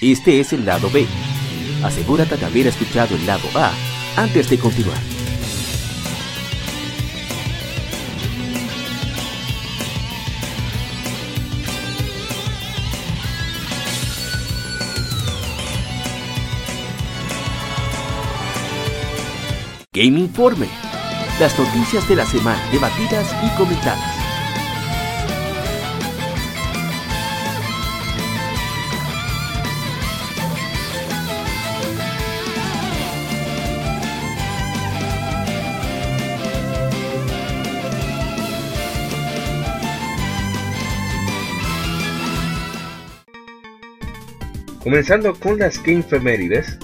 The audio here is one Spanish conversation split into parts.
Este es el lado B. Asegúrate de haber escuchado el lado A antes de continuar. Game Informe. Las noticias de la semana debatidas y comentadas. Comenzando con las Game Femérides,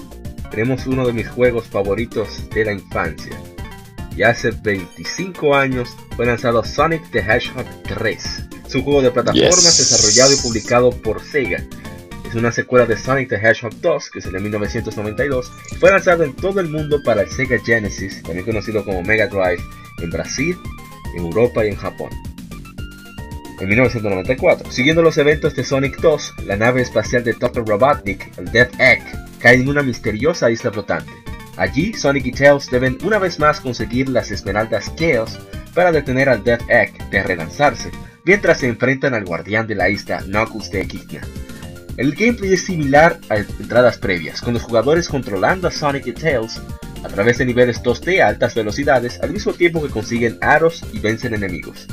tenemos uno de mis juegos favoritos de la infancia. Y hace 25 años fue lanzado Sonic the Hedgehog 3. Es un juego de plataformas desarrollado y publicado por Sega. Es una secuela de Sonic the Hedgehog 2, que es de 1992. Fue lanzado en todo el mundo para el Sega Genesis, también conocido como Mega Drive, en Brasil, en Europa y en Japón en 1994. Siguiendo los eventos de Sonic 2, la nave espacial de Dr. Robotnik, el Death Egg, cae en una misteriosa isla flotante. Allí, Sonic y Tails deben una vez más conseguir las esmeraldas Chaos para detener al Death Egg de relanzarse, mientras se enfrentan al guardián de la isla, Knuckles de Equidna. El gameplay es similar a entradas previas, con los jugadores controlando a Sonic y Tails a través de niveles 2D a altas velocidades al mismo tiempo que consiguen aros y vencen enemigos.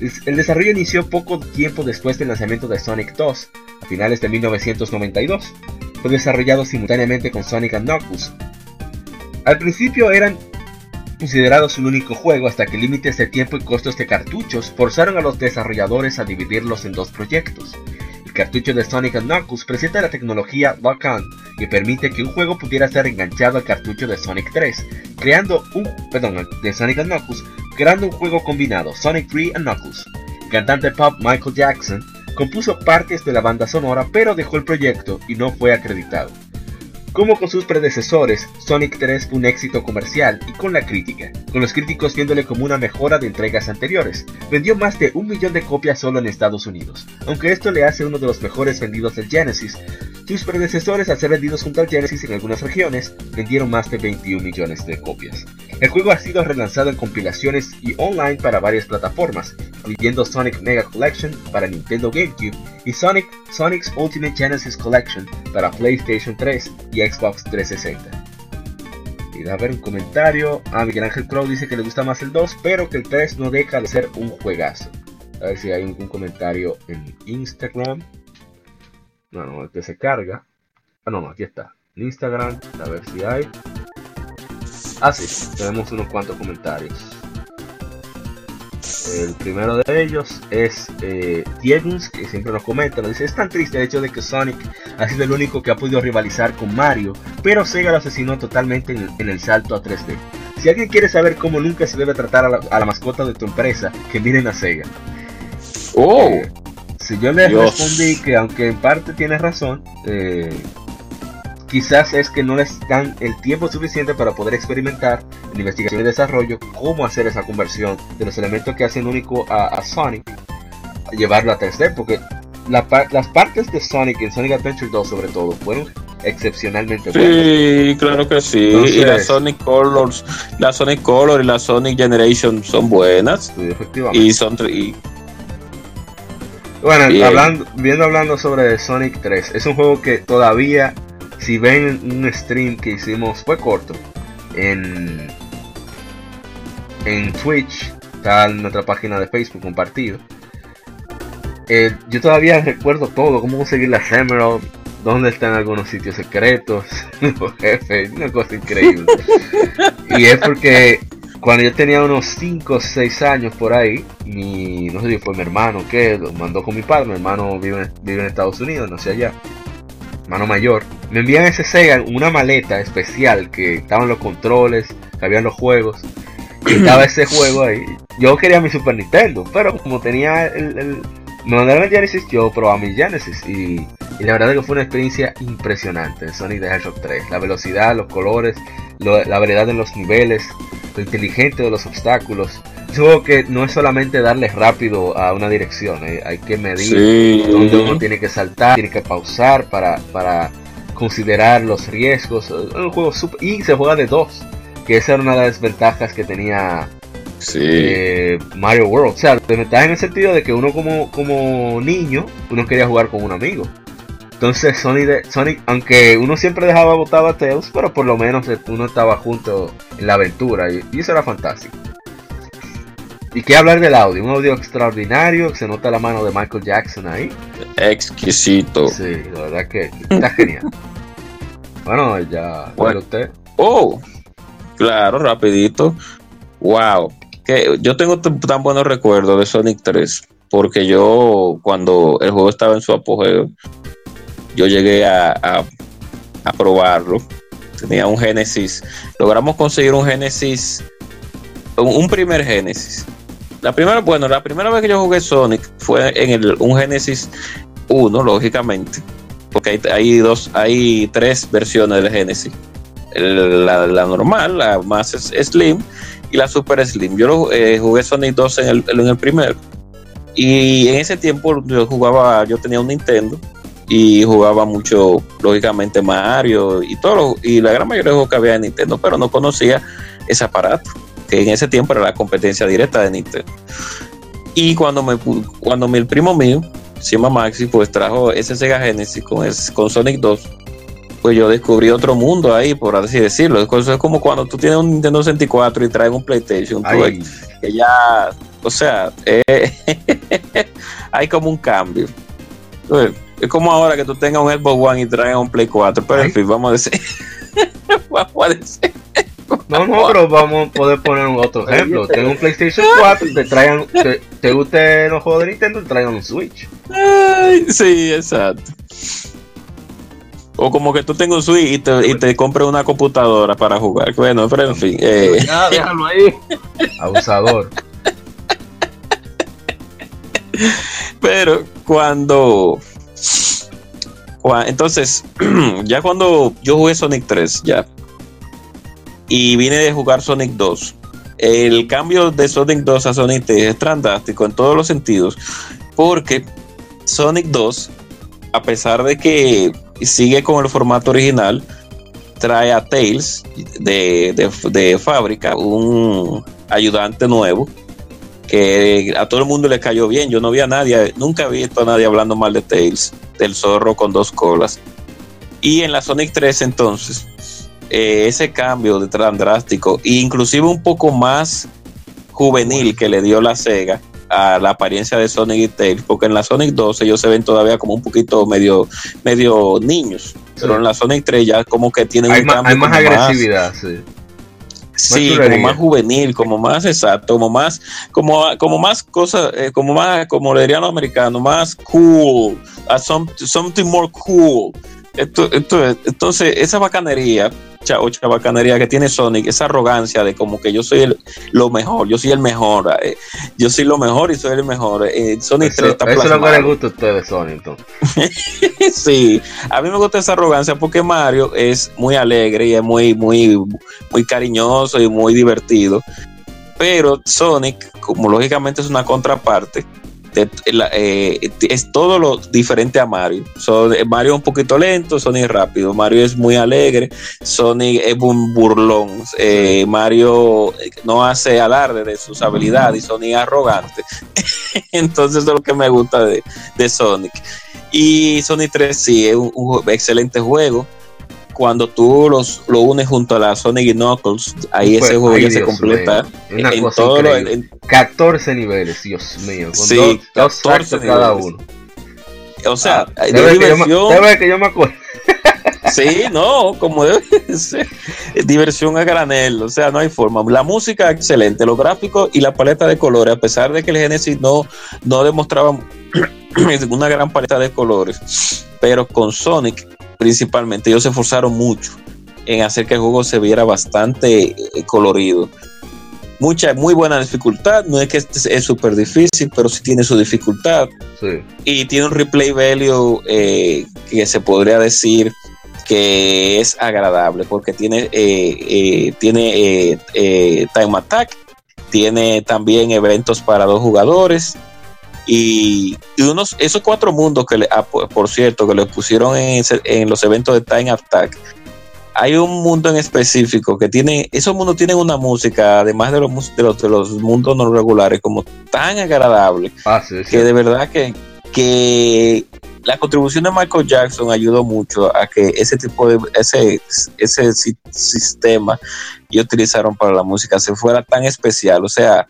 El desarrollo inició poco tiempo después del lanzamiento de Sonic 2, a finales de 1992. Fue desarrollado simultáneamente con Sonic Knuckles. Al principio eran considerados un único juego hasta que límites de tiempo y costos de cartuchos forzaron a los desarrolladores a dividirlos en dos proyectos. Cartucho de Sonic Knuckles presenta la tecnología Lock-On que permite que un juego pudiera ser enganchado al cartucho de Sonic 3, creando un, perdón, de Sonic Knuckles, creando un juego combinado, Sonic 3 and Knuckles. El cantante pop Michael Jackson compuso partes de la banda sonora pero dejó el proyecto y no fue acreditado. Como con sus predecesores, Sonic 3 fue un éxito comercial y con la crítica, con los críticos viéndole como una mejora de entregas anteriores. Vendió más de un millón de copias solo en Estados Unidos, aunque esto le hace uno de los mejores vendidos del Genesis, sus predecesores, al ser vendidos junto al Genesis en algunas regiones, vendieron más de 21 millones de copias. El juego ha sido relanzado en compilaciones y online para varias plataformas, incluyendo Sonic Mega Collection para Nintendo GameCube y Sonic Sonic's Ultimate Genesis Collection para PlayStation 3 y Xbox 360. Y a ver un comentario. Ah, Miguel Ángel Crow dice que le gusta más el 2, pero que el 3 no deja de ser un juegazo. A ver si hay algún comentario en Instagram. No, no, este se carga. Ah, no, no, aquí está. En Instagram, a ver si hay. Ah, sí, tenemos unos cuantos comentarios. El primero de ellos es eh, que siempre nos comenta, nos dice, es tan triste el hecho de que Sonic ha sido el único que ha podido rivalizar con Mario, pero Sega lo asesinó totalmente en, el salto a 3D. Si alguien quiere saber cómo nunca se debe tratar a la, mascota de tu empresa, que miren a Sega. Oh. Eh, si yo le respondí que aunque en parte tiene razón, eh, quizás es que no les dan el tiempo suficiente para poder experimentar en investigación y desarrollo cómo hacer esa conversión de los elementos que hacen único a, Sonic, a llevarlo a 3D, porque las partes de Sonic en Sonic Adventure 2 sobre todo fueron excepcionalmente buenas. Sí, claro que sí. y la Sonic Colors, la Sonic Color y la Sonic Generation son buenas. Sí, efectivamente. Y son y bueno, hablando, viendo hablando sobre Sonic 3, es un juego que todavía, si ven un stream que hicimos, fue corto, en, en Twitch, está nuestra página de Facebook compartido. Eh, yo todavía recuerdo todo, cómo conseguir las Emerald, dónde están algunos sitios secretos, jefe, una cosa increíble. y es porque cuando yo tenía unos 5 o 6 años por ahí, mi, no sé si fue mi hermano que lo mandó con mi padre, mi hermano vive, vive en Estados Unidos, no sé allá, hermano mayor, me envían ese Sega una maleta especial que estaban los controles, que habían los juegos, y estaba ese juego ahí. Yo quería mi Super Nintendo, pero como tenía el, el me mandaron el Genesis, yo probaba mi Genesis y, y, la verdad es que fue una experiencia impresionante Sonic the Hedgehog 3. La velocidad, los colores, la variedad en los niveles, lo inteligente de los obstáculos, juego que no es solamente darle rápido a una dirección, eh, hay que medir dónde uno tiene que saltar, tiene que pausar para, para considerar los riesgos. Es un juego super, y se juega de dos, que esa era una de las ventajas que tenía eh, Mario World. O sea, desventaja en el sentido de que uno como, como niño, uno quería jugar con un amigo. Entonces Sonic, Sonic, aunque uno siempre dejaba botado a Tails, pero por lo menos uno estaba junto en la aventura y, eso era fantástico. Y qué hablar del audio, un audio extraordinario, se nota la mano de Michael Jackson ahí. Exquisito. Sí, la verdad que está genial. bueno, ya bueno, usted. Oh, claro, rapidito. Wow, que yo tengo tan buenos recuerdos de Sonic 3 porque yo cuando el juego estaba en su apogeo yo llegué a, probarlo. Tenía un Genesis. Logramos conseguir un Genesis, un, primer Genesis. La primera, bueno, la primera vez que yo jugué Sonic fue en el, un Genesis 1, lógicamente. Porque hay, dos, hay tres versiones del Genesis. la, normal, la más slim y la super slim. Yo eh, jugué Sonic 2 en el, en el primero. Y en ese tiempo yo jugaba, yo tenía un Nintendo y jugaba mucho, lógicamente, Mario y todo, y la gran mayoría de juegos que había en Nintendo, pero no conocía ese aparato, que en ese tiempo era la competencia directa de Nintendo. Y cuando me cuando mi, el primo mío, Sima Maxi, pues trajo ese Sega Genesis con, con Sonic 2, pues yo descubrí otro mundo ahí, por así decirlo. Eso es como cuando tú tienes un Nintendo 64 y traes un PlayStation, que ya, o sea, eh, hay como un cambio. Es como ahora que tú tengas un Xbox One y traigas un Play 4. Pero en fin, vamos a decir. vamos a decir. No, no, pero vamos a poder poner un otro ejemplo. Tengo un PlayStation 4 y te traigan, te, te guste los juegos de Nintendo, te traigan un Switch. sí, exacto. O como que tú tengas un Switch y te, y te compres una computadora para jugar. Bueno, pero en fin. Eh. Ya, déjalo ahí. Abusador. Pero cuando entonces, ya cuando yo jugué Sonic 3, ya, y vine de jugar Sonic 2, el cambio de Sonic 2 a Sonic 3 es fantástico en todos los sentidos, porque Sonic 2, a pesar de que sigue con el formato original, trae a Tails de, de fábrica, un ayudante nuevo, que a todo el mundo le cayó bien. Yo no vi a nadie, nunca he visto a nadie hablando mal de Tails, del zorro con dos colas. Y en la Sonic 3 entonces, eh, ese cambio de tan drástico, e inclusive un poco más juvenil que le dio la Sega a la apariencia de Sonic y Tails, porque en la Sonic 2 ellos se ven todavía como un poquito medio, medio niños, pero en la Sonic 3 ya como que tienen un cambio hay más agresividad, sí. Sí, como más juvenil, como más exacto, como más, como, como más cosas, eh, como más, como le dirían los americanos, más cool, something more cool. Esto, esto, entonces, esa bacanería, o bacanería que tiene Sonic, esa arrogancia de como que yo soy el, lo mejor, yo soy el mejor, eh, yo soy lo mejor y soy el mejor. Eh, Sonic eso, 3 está Eso es lo que le gusta a ustedes, Sonic, sí, a mí me gusta esa arrogancia porque Mario es muy alegre y es muy, muy, muy cariñoso y muy divertido. Pero Sonic, como lógicamente es una contraparte, eh, es todo lo diferente a Mario. Mario es un poquito lento, Sonic es rápido, Mario es muy alegre, Sonic es un burlón, eh, Mario eh, no hace alarde de sus habilidades y Sonic es arrogante. Entonces eso es lo que me gusta de, Sonic. Y Sonic 3 sí, es un excelente juego cuando tú los, lo unes junto a la Sonic y Knuckles, ahí ese juego ya se completa. Una en, todo lo, 14 niveles, Dios mío. Con sí, dos, 14 cada uno. O sea, ah, de diversión. Debe que yo me acuerdo. Sí, no, como debe ser. Diversión a granel, o sea, no hay forma. La música excelente, los gráficos y la paleta de colores, a pesar de que el Genesis no, no demostraba una gran paleta de colores, pero con Sonic principalmente, ellos se esforzaron mucho en hacer que el juego se viera bastante eh, colorido. Mucha, muy buena dificultad, no es que este es súper difícil, pero sí tiene su dificultad. Y tiene un replay value eh, que se podría decir que es agradable, porque tiene, eh, tiene time attack, tiene también eventos para dos jugadores. Y, unos, esos cuatro mundos que le, ah, por, cierto, que le pusieron en, en los eventos de Time Attack, hay un mundo en específico que tiene, esos mundos tienen una música, además de los, de los, de los mundos no regulares, como tan agradable, ah, que de verdad que, que la contribución de Michael Jackson ayudó mucho a que ese tipo de, ese, ese sistema que utilizaron para la música se fuera tan especial. O sea,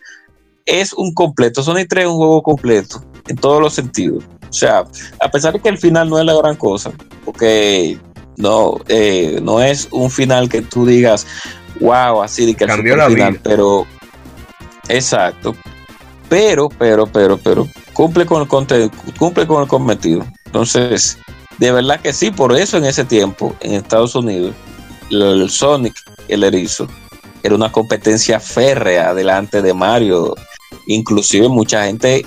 es un completo, Sonic 3 es un juego completo en todos los sentidos. O sea, a pesar de que el final no es la gran cosa, porque no, eh, no es un final que tú digas, wow, así de que Cambió la final, pero exacto. Pero, pero, pero, pero, cumple con el cumple con el cometido. Entonces, de verdad que sí, por eso en ese tiempo, en Estados Unidos, el Sonic, el erizo, era una competencia férrea delante de Mario. Inclusive mucha gente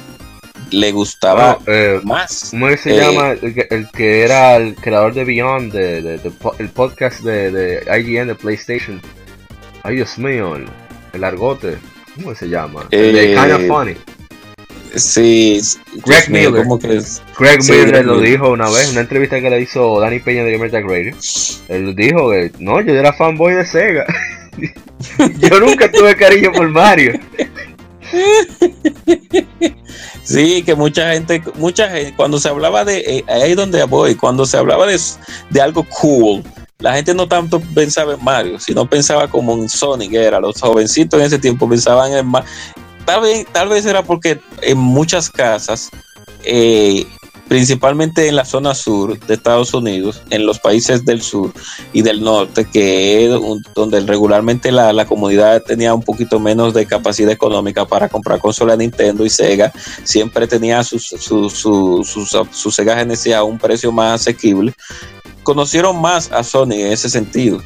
le gustaba eh, más. ¿Cómo se llama? Eh, el que, era el creador de Beyond, de, el podcast de, IGN de PlayStation. Ay, Dios mío, el, argote. ¿Cómo se llama? de eh, Kind of Funny. Sí, Greg Miller. Greg Miller lo dijo una vez en una entrevista que le hizo Danny Peña de Gamer Tag Radio. Él dijo que no, yo era fanboy de Sega. yo nunca tuve cariño por Mario. Sí, que mucha gente, mucha gente, cuando se hablaba de, eh, ahí donde voy, cuando se hablaba de, de, algo cool, la gente no tanto pensaba en Mario, sino pensaba como en Sonic, era, los jovencitos en ese tiempo pensaban en Tal vez, tal vez era porque en muchas casas eh, principalmente en la zona sur de Estados Unidos, en los países del sur y del norte, que es donde regularmente la, comunidad tenía un poquito menos de capacidad económica para comprar consola Nintendo y Sega, siempre tenía sus, sus, sus, sus, Sega Genesis a un precio más asequible. Conocieron más a Sony en ese sentido.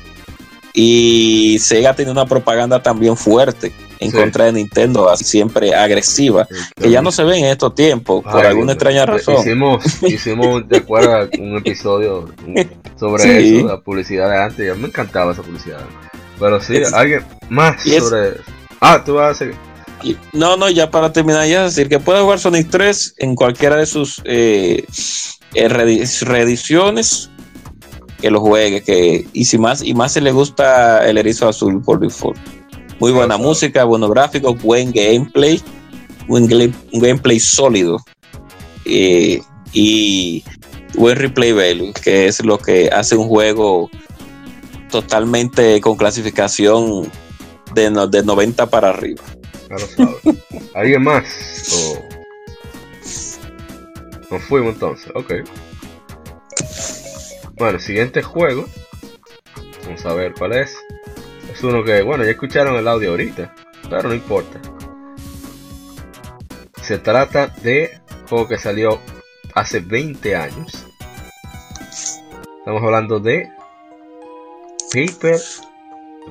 Y Sega tenía una propaganda también fuerte en contra de Nintendo, siempre agresiva, que ya no se ve en estos tiempos, por alguna extraña razón. Hicimos, hicimos de acuerdo, un episodio sobre eso, la publicidad de antes, ya me encantaba esa publicidad. Pero sí, alguien más sobre... Ah, tú vas a seguir. No, no, ya para terminar, ya decir que puede jugar Sonic 3 en cualquiera de sus eh, eh reediciones que lo juegue, que y si más y más se le gusta el erizo azul por default. Muy buena música, buenos gráficos, buen gameplay, buen gameplay sólido eh, y buen replay value, que es lo que hace un juego totalmente con clasificación de, de 90 para arriba. ¿Alguien más? Nos fuimos entonces, ok. Bueno, siguiente juego. Vamos a ver cuál es. Es uno que, bueno, ya escucharon el audio ahorita, pero no importa. Se trata de juego que salió hace 20 años. Estamos hablando de Paper.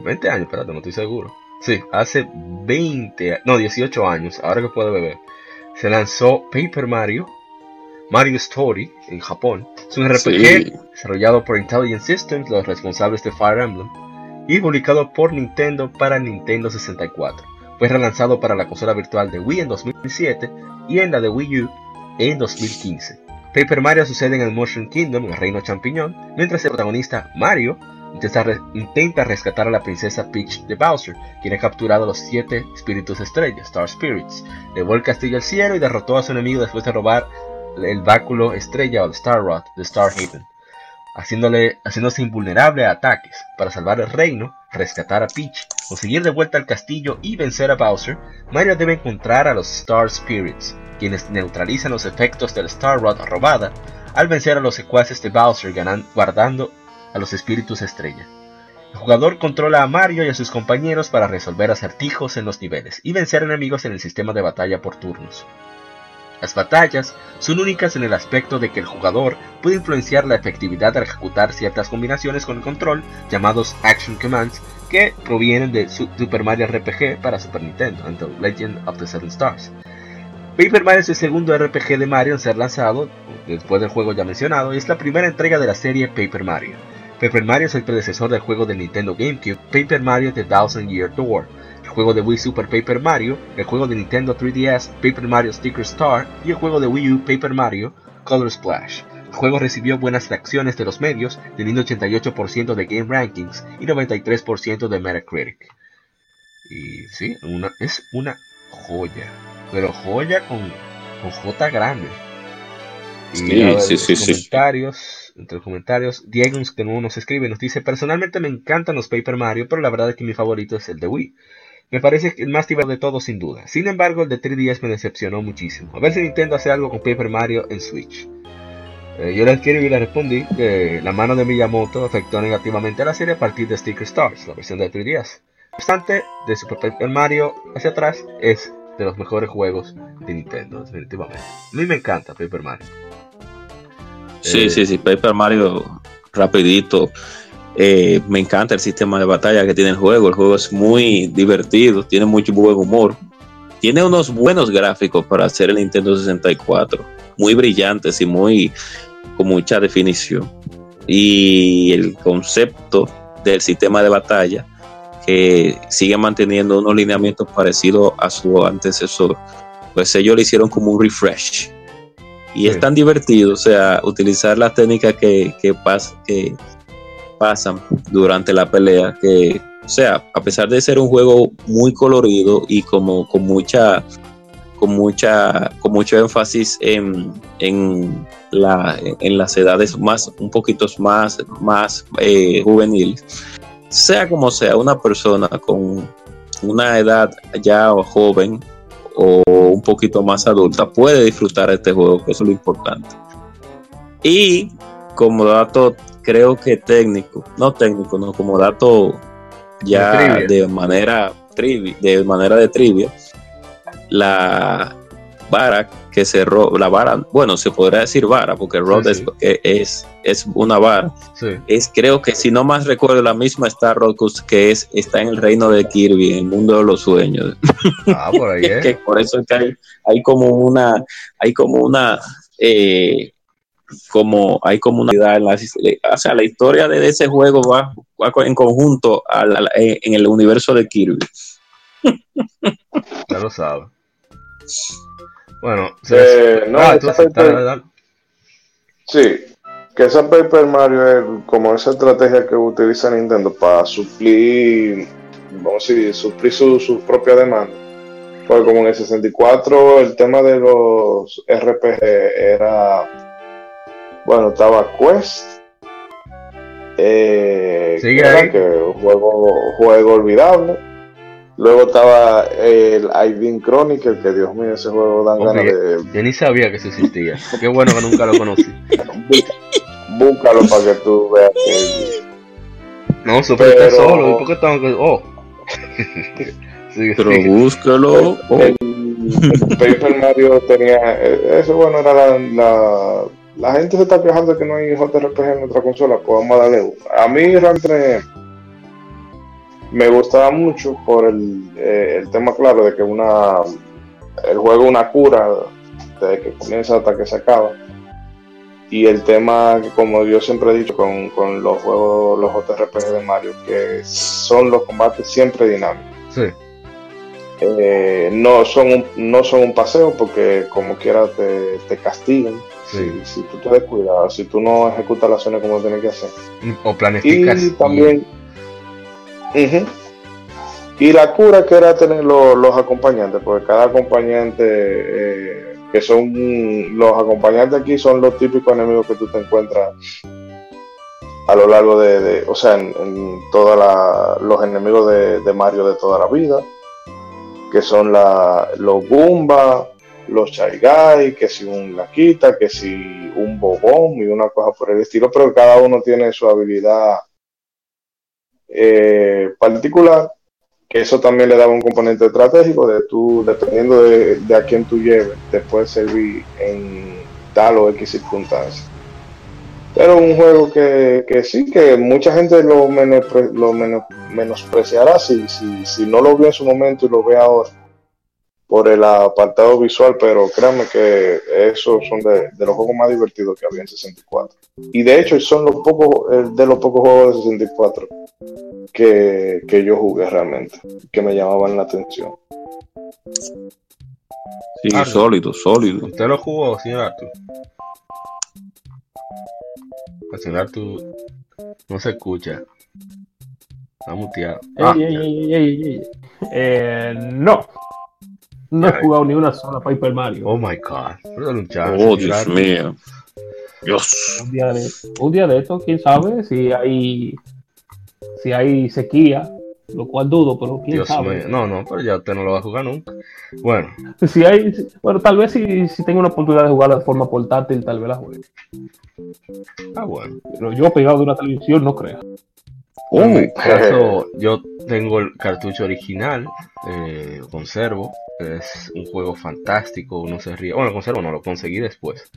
20 años, espérate, no estoy seguro. Sí, hace 20, no, 18 años, ahora que puedo beber. Se lanzó Paper Mario, Mario Story en Japón. Es un RPG desarrollado por Intelligent Systems, los responsables de Fire Emblem y publicado por Nintendo para Nintendo 64. Fue relanzado para la consola virtual de Wii en 2007 y en la de Wii U en 2015. Paper Mario sucede en el Mushroom Kingdom, el reino champiñón, mientras el protagonista Mario intenta, rescatar a la princesa Peach de Bowser, quien ha capturado a los siete espíritus estrellas, Star Spirits, llevó el castillo al cielo y derrotó a su enemigo después de robar el báculo estrella o el Star Rod de Star Haven haciéndole, haciéndose invulnerable a ataques. Para salvar el reino, rescatar a Peach, conseguir de vuelta al castillo y vencer a Bowser, Mario debe encontrar a los Star Spirits, quienes neutralizan los efectos del Star Rod robada al vencer a los secuaces de Bowser guardando a los espíritus estrella. El jugador controla a Mario y a sus compañeros para resolver acertijos en los niveles y vencer enemigos en el sistema de batalla por turnos. Las batallas son únicas en el aspecto de que el jugador puede influenciar la efectividad al ejecutar ciertas combinaciones con el control, llamados Action Commands, que provienen de Super Mario RPG para Super Nintendo, and The Legend of the Seven Stars. Paper Mario es el segundo RPG de Mario en ser lanzado, después del juego ya mencionado, y es la primera entrega de la serie Paper Mario. Paper Mario es el predecesor del juego de Nintendo GameCube Paper Mario The Thousand Year Door, juego de Wii Super Paper Mario, el juego de Nintendo 3DS Paper Mario Sticker Star y el juego de Wii U Paper Mario Color Splash. El juego recibió buenas reacciones de los medios, teniendo 88% de Game Rankings y 93% de Metacritic. Y sí, una, es una joya, pero joya con, con J grande. Y sí, sí, sí, comentarios, entre los comentarios, Diego que no nos escribe, nos dice, personalmente me encantan los Paper Mario, pero la verdad es que mi favorito es el de Wii. Me parece el más divertido de todos sin duda. Sin embargo, el de 3DS me decepcionó muchísimo. A ver si Nintendo hace algo con Paper Mario en Switch. Eh, yo le escribí y le respondí que la mano de Miyamoto afectó negativamente a la serie a partir de Sticker Stars, la versión de 3DS. No obstante, de Super Paper Mario hacia atrás es de los mejores juegos de Nintendo, definitivamente. A mí me encanta Paper Mario. Sí, sí, sí, Paper Mario rapidito. Eh, me encanta el sistema de batalla que tiene el juego. El juego es muy divertido, tiene mucho buen humor. Tiene unos buenos gráficos para hacer el Nintendo 64, muy brillantes y muy con mucha definición. Y el concepto del sistema de batalla que sigue manteniendo unos lineamientos parecidos a su antecesor, pues ellos le hicieron como un refresh y es tan divertido, o sea, utilizar las técnicas que, que, que pasan durante la pelea, que, sea, a pesar de ser un juego muy colorido y como con mucha con mucha con mucho énfasis en, en, la, en las edades más un poquito más más eh, juveniles sea como sea una persona con una edad ya joven o un poquito más adulta puede disfrutar este juego, que es lo importante. Y como dato, creo que técnico, no técnico, no, como dato ya de, manera de manera de trivia, la vara que cerró, la vara, bueno, se podría decir vara, porque Rod Es, es, una vara. Es, creo que si no más recuerdo, la misma Star Rockus que es, está en el reino de Kirby, en el mundo de los sueños. Ah, por ahí. que por eso es que hay, hay como una, hay como una, eh, como hay como una en la, o sea, la historia de ese juego va, en conjunto en el universo de Kirby. Ya lo sabes. Bueno, eh, no, ah, sí, que esa Paper Mario es como esa estrategia que utiliza Nintendo para suplir, vamos a decir, suplir su, propia demanda. Porque como en el 64 el tema de los RPG era, bueno, estaba Quest, eh, que un juego, juego olvidable Luego estaba el Ivin Chronicle, que Dios mío, ese juego dan ganas de. Yo ni sabía que eso existía. Qué bueno que nunca lo conocí. Búscalo para que tú veas que. No, super Pero... solo. ¿Y por qué tengo que.? Oh. Pero búscalo. El, Paper Mario tenía. Eso, bueno, era la, la. La gente se está quejando de que no hay JRPG en otra consola. Pues vamos a darle uno. A mí realmente me gustaba mucho por el, eh, el tema claro de que una el juego una cura desde que comienza hasta que se acaba y el tema como yo siempre he dicho con, con los juegos los JRPG de Mario que son los combates siempre dinámicos sí. Eh, no son un, no son un paseo porque como quiera te, te castigan si, si, tú te descuidas si tú no ejecutas las acciones como tienes que hacer. O planificas y también y la cura que era tener los, acompañantes, porque cada acompañante, eh, que son los acompañantes aquí, son los típicos enemigos que tú te encuentras a lo largo de, o sea, en, todos los enemigos de, Mario de toda la vida, que son la, los Goomba, los Chai que si un Laquita, que si un Bobón y una cosa por el estilo, pero cada uno tiene su habilidad eh, particular, que eso también le daba un componente estratégico de tú, dependiendo de, a quién tú lleves, te servir en tal o X circunstancias. Pero un juego que, sí, que mucha gente lo, lo menospreciará si, si, si no lo vio en su momento y lo ve ahora. Por el apartado visual, pero créanme que esos son de, los juegos más divertidos que había en 64. Y de hecho son los pocos, de los pocos juegos de 64 que, que yo jugué realmente, que me llamaban la atención. Sí, sólido, sólido. ¿Usted lo jugó, señor Artur? El señor Artur no se escucha. Está muteado. Ah, eh, no. No he jugado ni una sola Paper Mario. Oh my god. oh, Dios mío. Dios. Un día, de, un día de esto, quién sabe si hay si hay sequía lo cual dudo, pero quién sabe. No, no, pero ya usted no lo va a jugar nunca. Bueno. Si hay, bueno, tal vez si, si tengo una oportunidad de jugarlo de forma portátil, tal vez la juegue. Ah, bueno. Pero yo pegado de una televisión no creo. En mi caso, yo tengo el cartucho original, eh, conservo. Es un juego fantástico, uno se ríe. Bueno, lo conservo, no, lo conseguí después.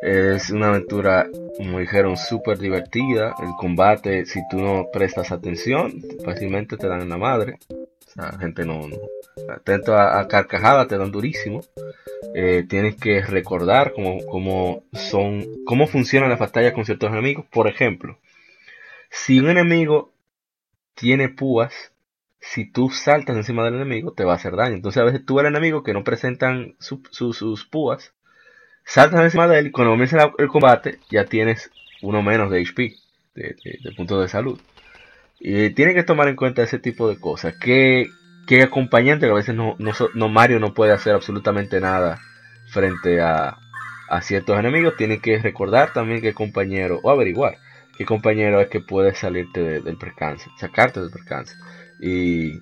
Es una aventura, como dijeron, súper divertida. El combate, si tú no prestas atención, fácilmente te dan en la madre. O sea, gente no, atento a, carcajada, te dan durísimo. Eh, tienes que recordar cómo, cómo son, cómo funcionan las batallas con ciertos enemigos. Por ejemplo, si un enemigo tiene púas, si tú saltas encima del enemigo, te va a hacer daño. Entonces a veces tú el enemigo que no presentan sus púas, saltas encima de él y cuando comienza el combate ya tienes uno menos de HP, de, puntos de salud. Y tienes que tomar en cuenta ese tipo de cosas. Que, que acompañante, a veces no, no, Mario no puede hacer absolutamente nada frente a, a ciertos enemigos. Tiene que recordar también que compañero, o averiguar qué compañero es que puede salirte del percance, sacarte del percance. Y,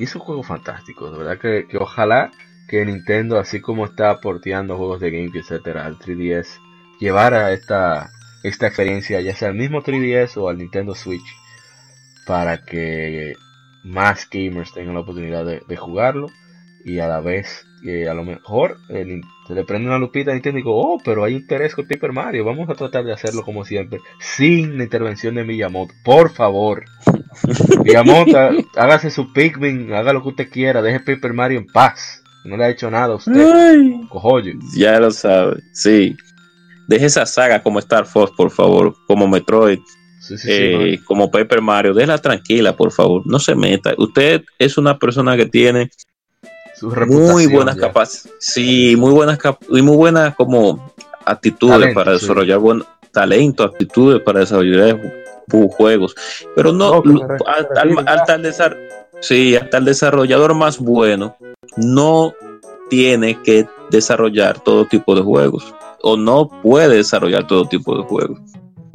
y es un juego fantástico, de verdad que, que ojalá que Nintendo, así como está porteando juegos de GameCube, etcétera, al 3DS, llevara esta, esta experiencia ya sea al mismo 3DS o al Nintendo Switch para que más gamers tengan la oportunidad de, jugarlo y a la vez que a lo mejor se le prende una lupita a Nintendo y digo, oh, pero hay interés con Paper Mario, vamos a tratar de hacerlo como siempre, sin la intervención de Miyamoto, por favor. Miyamoto, hágase su Pikmin, haga lo que usted quiera, deje Paper Mario en paz. No le ha hecho nada a usted. Ya lo sabe, sí. Deje esa saga como Star Fox, por favor, como Metroid, eh, como Paper Mario. Déjela tranquila, por favor. No se meta. Usted es una persona que tiene muy buenas capacidades. Sí, muy buenas y muy buenas como actitudes para desarrollar buen talento, actitudes para desarrollar juegos. Pero no, al, sí, hasta el desarrollador más bueno no tiene que desarrollar todo tipo de juegos o no puede desarrollar todo tipo de juegos.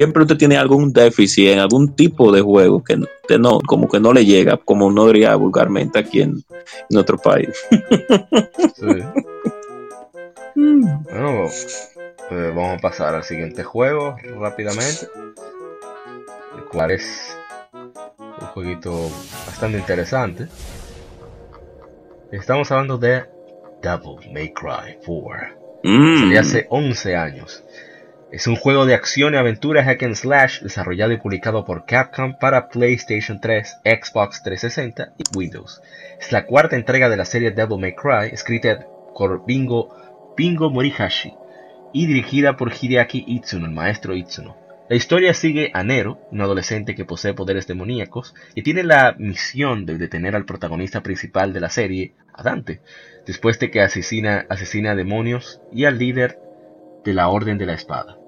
Siempre usted tiene algún déficit en algún tipo de juego que no, como que no le llega, como no diría vulgarmente aquí en, nuestro país. Bueno, pues vamos a pasar al siguiente juego rápidamente, el cual es un jueguito bastante interesante. Estamos hablando de Devil May Cry 4. Mm. hace 11 años. Es un juego de acción y aventura hack and slash desarrollado y publicado por Capcom para PlayStation 3, Xbox 360 y Windows. Es la cuarta entrega de la serie Devil May Cry, escrita por Bingo, Bingo Morihashi y dirigida por Hideaki Itsuno, el maestro Itsuno. La historia sigue a Nero, un adolescente que posee poderes demoníacos y tiene la misión de detener al protagonista principal de la serie, a Dante, después de que asesina, asesina a demonios y al líder de la Orden de la Espada.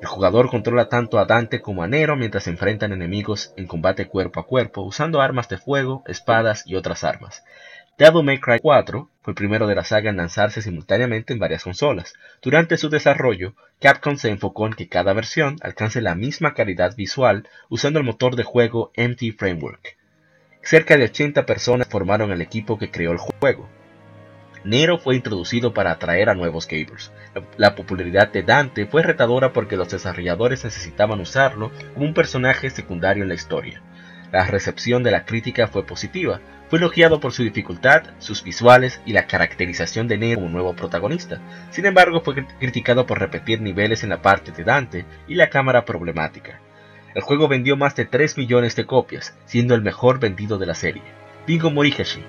El jugador controla tanto a Dante como a Nero mientras se enfrentan enemigos en combate cuerpo a cuerpo usando armas de fuego, espadas y otras armas. Devil May Cry 4 fue el primero de la saga en lanzarse simultáneamente en varias consolas. Durante su desarrollo, Capcom se enfocó en que cada versión alcance la misma calidad visual usando el motor de juego MT Framework. Cerca de 80 personas formaron el equipo que creó el juego. Nero fue introducido para atraer a nuevos gamers. La popularidad de Dante fue retadora porque los desarrolladores necesitaban usarlo como un personaje secundario en la historia. La recepción de la crítica fue positiva, fue elogiado por su dificultad, sus visuales y la caracterización de Nero como nuevo protagonista. Sin embargo, fue criticado por repetir niveles en la parte de Dante y la cámara problemática. El juego vendió más de 3 millones de copias, siendo el mejor vendido de la serie. Bingo Morihashi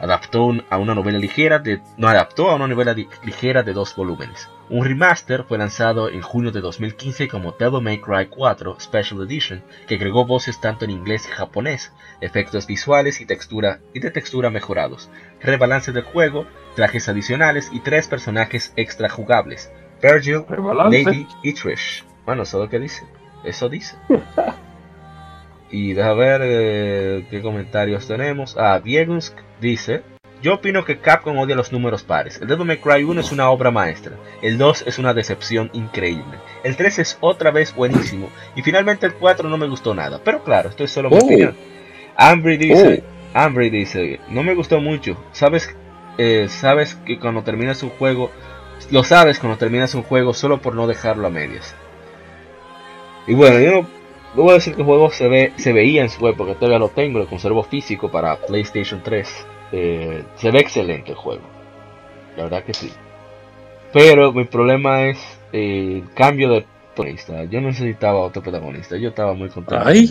adaptó un- a una novela ligera de, no adaptó a una novela ligera de dos volúmenes. Un remaster fue lanzado en junio de 2015 como Devil May Cry 4 Special Edition, que agregó voces tanto en inglés y japonés, efectos visuales y textura y de textura mejorados, rebalance del juego, trajes adicionales y tres personajes extra jugables: Virgil. Lady y Trish. Bueno, eso es lo que dice. Eso dice. y deja ver eh, qué comentarios tenemos. Ah, Diegusk dice: Yo opino que Capcom odia los números pares. El Devil May Cry 1 es una obra maestra. El 2 es una decepción increíble. El 3 es otra vez buenísimo. Y finalmente el 4 no me gustó nada. Pero claro, esto es solo mi Oh. opinión. Ambry dice: Ambry dice: No me gustó mucho. Sabes, eh, sabes que cuando terminas un juego. Lo sabes cuando terminas un juego solo por no dejarlo a medias. Y bueno, yo no, no voy a decir que el juego se, ve, se veía en su época, todavía lo tengo, lo conservo físico para PlayStation 3. Eh, se ve excelente el juego, la verdad que sí. Pero mi problema es eh, el cambio de protagonista. Yo necesitaba otro protagonista, yo estaba muy contento Ay.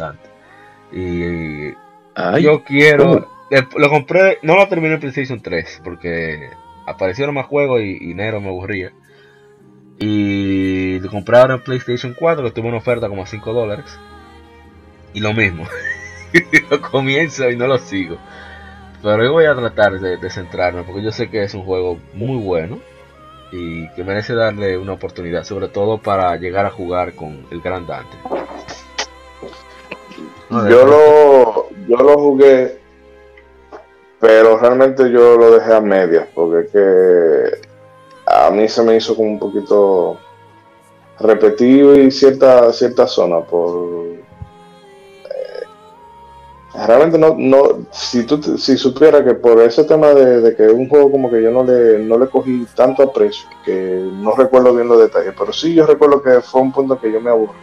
Y Ay, yo quiero. eh, Lo compré, no lo terminé en PlayStation 3 porque aparecieron más juegos y, y Nero me aburría. Y en PlayStation 4 que tuvo una oferta como a 5 dólares. Y lo mismo. lo comienzo y no lo sigo. Pero yo voy a tratar de, de centrarme porque yo sé que es un juego muy bueno y que merece darle una oportunidad, sobre todo para llegar a jugar con el gran Dante. No, Yo lo, yo lo jugué, pero realmente yo lo dejé a medias, porque es que a mí se me hizo como un poquito repetido y cierta, cierta zona por... eh, realmente no, no si tú te- si supiera que por ese tema de, de que un juego como que yo no le, no le cogí tanto aprecio, que no recuerdo bien los detalles, pero sí yo recuerdo que fue un punto que yo me aburrí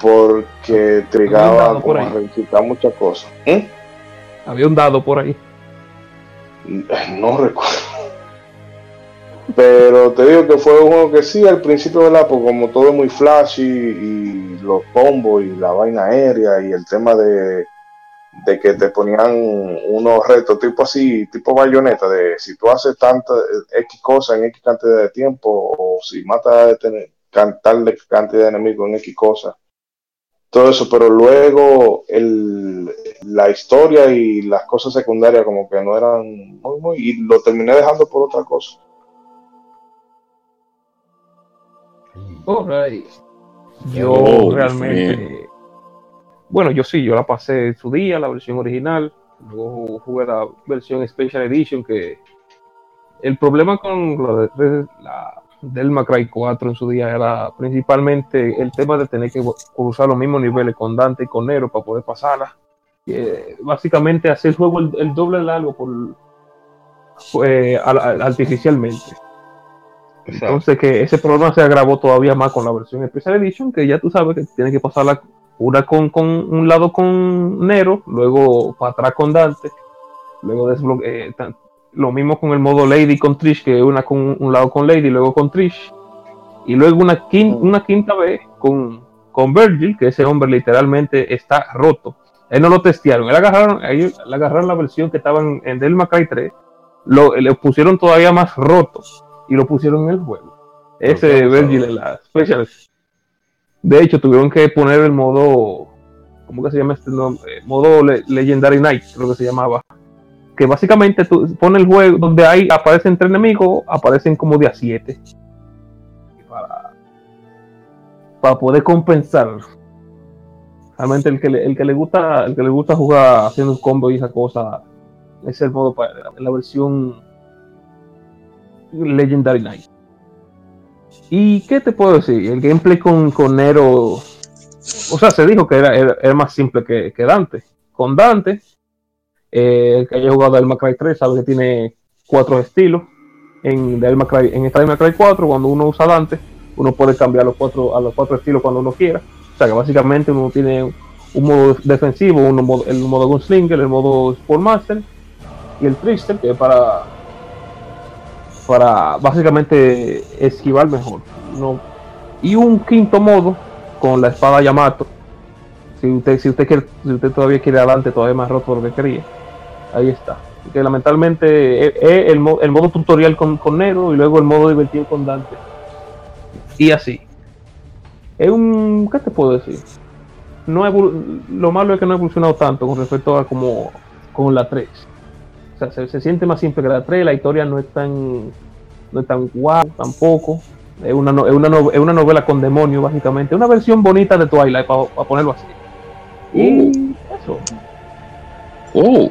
porque dado trigaba por como a revisitar muchas cosas. ¿Mm? Había un dado por ahí. No recuerdo. Pero te digo que fue un juego que sí, al principio, ¿verdad? Pues como todo muy flashy y los combos y la vaina aérea y el tema de, de que te ponían unos retos tipo así, tipo bayoneta, de si tú haces tanta eh, X cosa en X cantidad de tiempo o si matas este, can- tal cantidad de enemigos en X cosa. Todo eso, pero luego el, la historia y las cosas secundarias como que no eran muy, muy, y lo terminé dejando por otra cosa. Alright. Yo Oh, realmente. Bueno, yo sí, yo la pasé en su día, la versión original. Luego jugué la versión Special Edition. Que el problema con la, de- la del Cry 4 en su día era principalmente el tema de tener que cruzar los mismos niveles con Dante y con Nero para poder pasarla. Que, básicamente hacer el juego el, el doble largo por, eh, al- al- artificialmente. Exacto. Entonces que ese problema se agravó todavía más con la versión Special Edition, que ya tú sabes que tienes que pasarla una con, con un lado con Nero, luego para atrás con Dante, luego eh, lo mismo con el modo Lady con Trish, que una con un lado con Lady, luego con Trish, y luego una, quin- una quinta vez con, con Virgil, que ese hombre literalmente está roto. Él no lo testearon, él agarraron, ellos le agarraron la versión que estaba en, en Del Cry 3, lo, le pusieron todavía más roto y lo pusieron en el juego. Ese Pero, Virgil en la Special. De hecho, tuvieron que poner el modo. ¿Cómo que se llama este nombre? Modo Le- Legendary Night, creo que se llamaba. Que básicamente tú pones el juego donde hay, aparecen tres enemigos, aparecen como de a 7. Para, para poder compensar. Realmente el que, le, el que le gusta el que le gusta jugar haciendo un combo y esa cosa es el modo para la, la versión Legendary Night. ¿Y qué te puedo decir? El gameplay con, con Nero, o sea, se dijo que era, era, más simple que, que, Dante. Con Dante, eh, el que haya jugado el Cry 3 sabe que tiene cuatro estilos. En, May Cry, en esta May Cry 4, cuando uno usa Dante, uno puede cambiar los cuatro, a los cuatro estilos cuando uno quiera. O sea que básicamente uno tiene un modo defensivo, uno el modo Gunslinger, el modo Sportmaster y el Trister, que es para para básicamente esquivar mejor. No. Y un quinto modo con la espada Yamato. Si usted, si usted quiere, si usted todavía quiere adelante, todavía más roto lo que quería. Ahí está. Que lamentablemente es el, modo tutorial con, con, Nero y luego el modo divertido con Dante. Y así. Es un. ¿Qué te puedo decir? No lo malo es que no ha evolucionado tanto con respecto a como con la 3. Sea, se, se siente más simple que la 3, la historia no es tan. No es tan guau tampoco. Es una, es, una es una novela con demonios, básicamente. Una versión bonita de Twilight, para ponerlo así. Y uh. eso. Uh.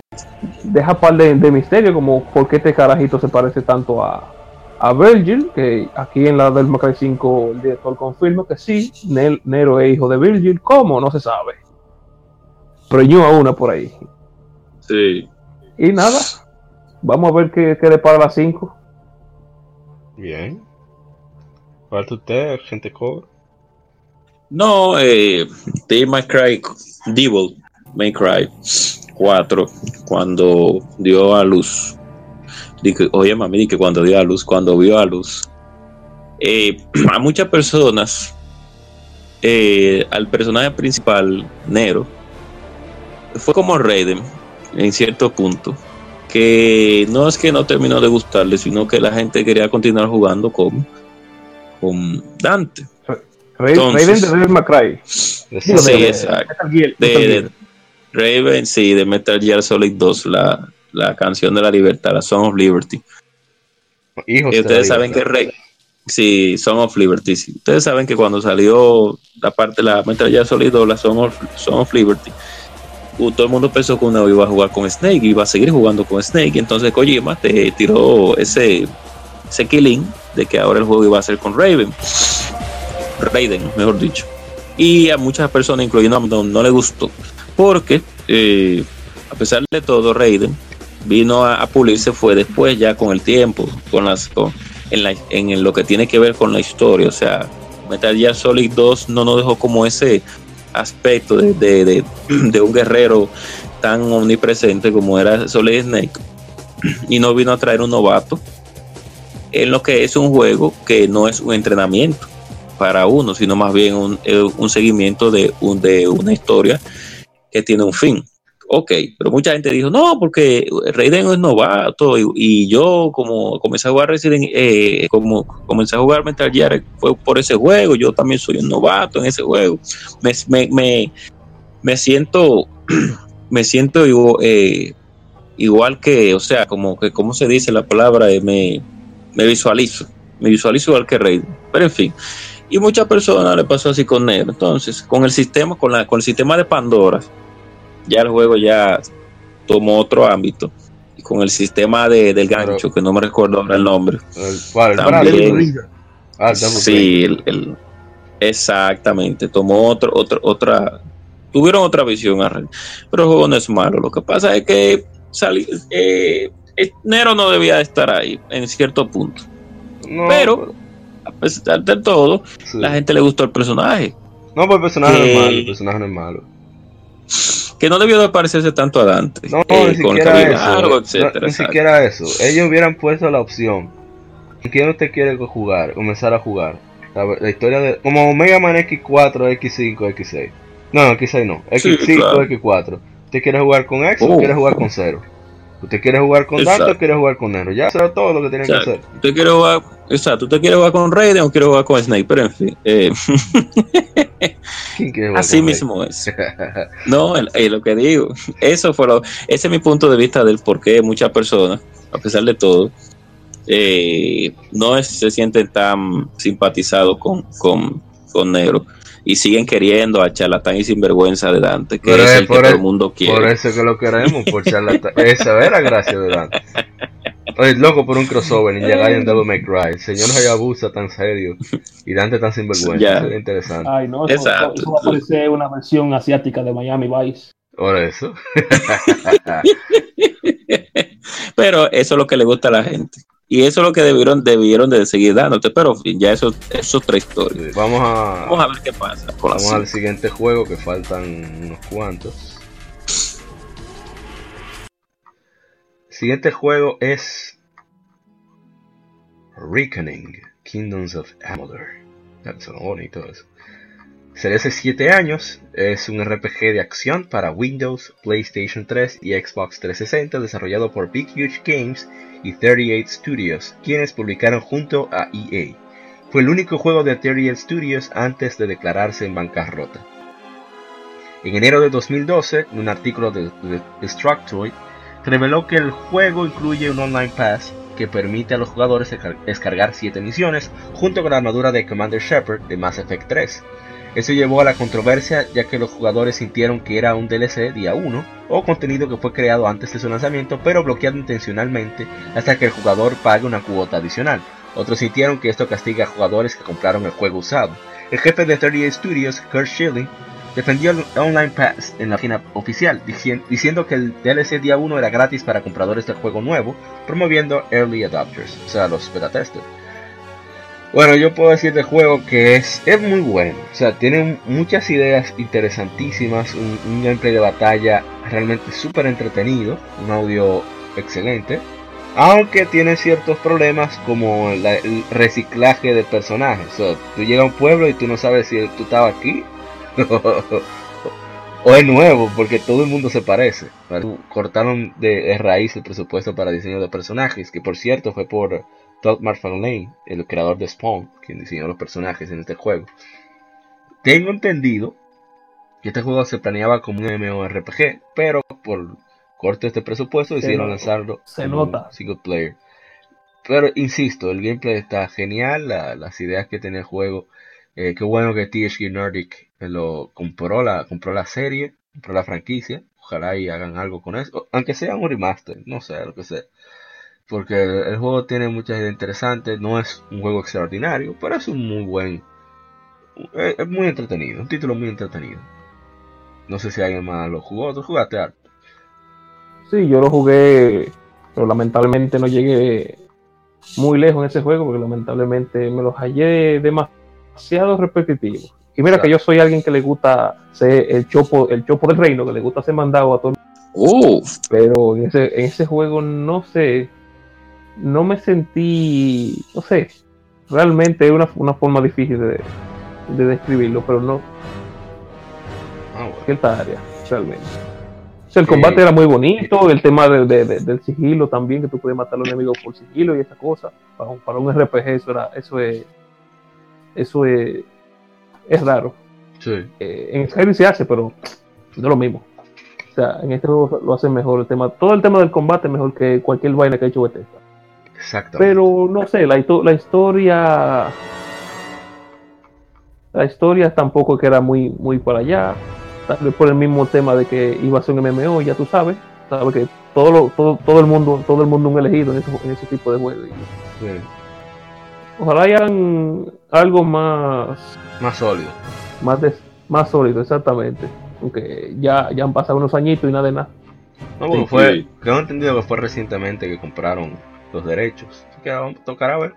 Deja par de, misterio, como por qué este carajito se parece tanto a, a Virgil, que aquí en la del Macray 5 el director confirma que sí, Nero es hijo de Virgil. ¿Cómo? No se sabe. Preñó a una por ahí. Sí. Y nada, vamos a ver qué, qué le para las 5. Bien. ¿Falta usted, gente cover? No, eh, My Cry, Devil May Cry 4, cuando dio a luz. Dije, oye, mami, que cuando dio a luz, cuando vio a luz. Eh, a muchas personas, eh, al personaje principal, Nero, fue como Raiden, en cierto punto. Que no es que no terminó de gustarle, sino que la gente quería continuar jugando con con Dante. Raven de Devil May Sí, exacto. Raven, sí, de Metal Gear Solid 2, la, la canción de la libertad, la Song of Liberty. y ustedes saben que Rey, sí, Song of Liberty, sí. Ustedes saben que cuando salió la parte de la Metal Gear Solid 2, la Song of, Song of Liberty, todo el mundo pensó que uno iba a jugar con Snake, iba a seguir jugando con Snake, entonces Kojima te tiró ese, ese killing de que ahora el juego iba a ser con Raven. Raiden, mejor dicho. Y a muchas personas, incluyendo a no, no le gustó. Porque, eh, a pesar de todo, Raiden vino a, pulirse, fue después, ya con el tiempo, con las, en, lo que tiene que ver con la historia. O sea, Metal Gear Solid 2 no nos dejó como ese aspecto de, de un guerrero tan omnipresente como era Solid Snake. Y no vino a traer un novato en lo que es un juego que no es un entrenamiento para uno, sino más bien un, eh, seguimiento de, un, de una historia que tiene un fin. Ok, pero mucha gente dijo, no, porque Raiden es novato y, yo como comencé a jugar Resident, eh, como comencé a jugar Metal Gear fue por ese juego, yo también soy un novato en ese juego. Me, me, siento, me siento igual, eh, igual que, o sea, como que, ¿cómo se dice la palabra? me, me visualizo, me visualizo igual que Rey, pero en fin. Y muchas personas le pasó así con Nero. Entonces, con el sistema, con, la, con el sistema de Pandora, ya el juego ya tomó otro ámbito. Y con el sistema de, del gancho, que no me recuerdo ahora el nombre. también, ah, sí, el, exactamente. Tomó otro, otro, otra. Tuvieron otra visión, pero el juego no es malo. Lo que pasa es que salí, eh, Nero no debía estar ahí en cierto punto. pero, a pesar de todo, la gente le gustó el personaje. No, pues el personaje no es malo, el personaje no es malo. Que no debió de parecerse tanto a Dante. No, eh, ni siquiera eso. ni siquiera eso. Ellos hubieran puesto la opción. ¿Quién usted quiere jugar? Comenzar a jugar. La, historia de. Como Mega Man X4, X5, X6. No, X6 no. X5, X4. ¿Usted quiere jugar con X o oh. quiere jugar con 0? ¿Usted quiere jugar con Dante o quiere jugar con Nero? Ya será todo lo que tiene que hacer. ¿Usted quiere jugar, exacto, ¿usted quiere jugar con Raiden o quiere jugar con Snake? Pero en fin. Eh, así mismo es. no, es lo que digo. Eso fue lo, ese es mi punto de vista del por qué muchas personas, a pesar de todo, eh, no se sienten tan simpatizados con, con, con Nero y siguen queriendo a charlatán y sinvergüenza de Dante, que es el que todo el mundo quiere. Por eso que lo queremos, por charlatán. Esa es la gracia de Dante. Oye, loco por un crossover, y llegar en Devil May Cry. El señor Hayabusa tan serio y Dante tan sinvergüenza. Sería interesante. Ay, no, eso, va a parecer una versión asiática de Miami Vice. Por eso. Pero eso es lo que le gusta a la gente. Y eso es lo que debieron, debieron de seguir dándote, pero ya eso, es otra historia. Vamos a, vamos a ver qué pasa. vamos al siguiente juego, que faltan unos cuantos. El siguiente juego es Reckoning, Kingdoms of Amalur. Son bonito eso. Salió hace 7 años, es un RPG de acción para Windows, PlayStation 3 y Xbox 360 desarrollado por Big Huge Games y 38 Studios, quienes publicaron junto a EA. Fue el único juego de 38 Studios antes de declararse en bancarrota. En enero de 2012, un artículo de, de Destructoid reveló que el juego incluye un online pass que permite a los jugadores descargar 7 misiones junto con la armadura de Commander Shepard de Mass Effect 3. Eso llevó a la controversia ya que los jugadores sintieron que era un DLC día 1 o contenido que fue creado antes de su lanzamiento pero bloqueado intencionalmente hasta que el jugador pague una cuota adicional. Otros sintieron que esto castiga a jugadores que compraron el juego usado. El jefe de 38 Studios, Kurt Schilling, defendió el Online Pass en la página oficial, diciendo que el DLC día 1 era gratis para compradores del juego nuevo, promoviendo Early Adopters, o sea, los beta testers. Bueno, yo puedo decir del juego que es, es muy bueno. O sea, tiene muchas ideas interesantísimas, un, gameplay de batalla realmente súper entretenido, un audio excelente. Aunque tiene ciertos problemas como el reciclaje de personajes. O sea, tú llegas a un pueblo y tú no sabes si tú estabas aquí o es nuevo, porque todo el mundo se parece. Cortaron de, raíz el presupuesto para diseño de personajes, que por cierto fue por Todd McFarlane, el creador de Spawn, quien diseñó los personajes en este juego. Tengo entendido que este juego se planeaba como un MMORPG, pero por cortes de presupuesto decidieron lanzarlo se nota. single player. Pero insisto, el gameplay está genial, las ideas que tiene el juego. Eh, qué bueno que THQ Nordic lo compró la, compró la serie, compró la franquicia. Ojalá y hagan algo con eso, aunque sea un remaster, no sé, lo que sea porque el, juego tiene muchas ideas interesantes, no es un juego extraordinario, pero es un muy buen, es, muy entretenido, un título muy entretenido. No sé si alguien más lo jugó, ¿tú jugaste harto? Sí, yo lo jugué, pero lamentablemente no llegué muy lejos en ese juego, porque lamentablemente me lo hallé demasiado repetitivo. Y mira que yo soy alguien que le gusta ser el chopo, el chopo del reino, que le gusta ser mandado a todo. Uh. Pero en ese, en ese juego no sé, no me sentí, no sé, realmente es una, una forma difícil de, de describirlo, pero no. Ah, Cierta área, realmente. el combate era muy bonito, el tema de, del sigilo también, que tú puedes matar a los enemigos por sigilo y esa cosa. Para, para un RPG eso era, eso es, eso es, es raro. Sí. Eh, en Skyrim se hace, pero no es lo mismo. O sea, en este juego lo hacen mejor el tema, todo el tema del combate mejor que cualquier vaina que ha hecho Bethesda. Pero no sé, la, la historia. La historia tampoco que era muy, muy para allá. Tal vez por el mismo tema de que iba a ser un MMO, ya tú sabes. Sabes que todo, todo, todo el mundo, todo el mundo un elegido en ese, tipo de juegos. Ojalá hayan algo más. Más sólido. Más, más sólido, exactamente. Aunque ya, ya han pasado unos añitos y nada de nada. No, fue, creo entendido que fue recientemente que compraron los derechos. Así que vamos, tocará ver.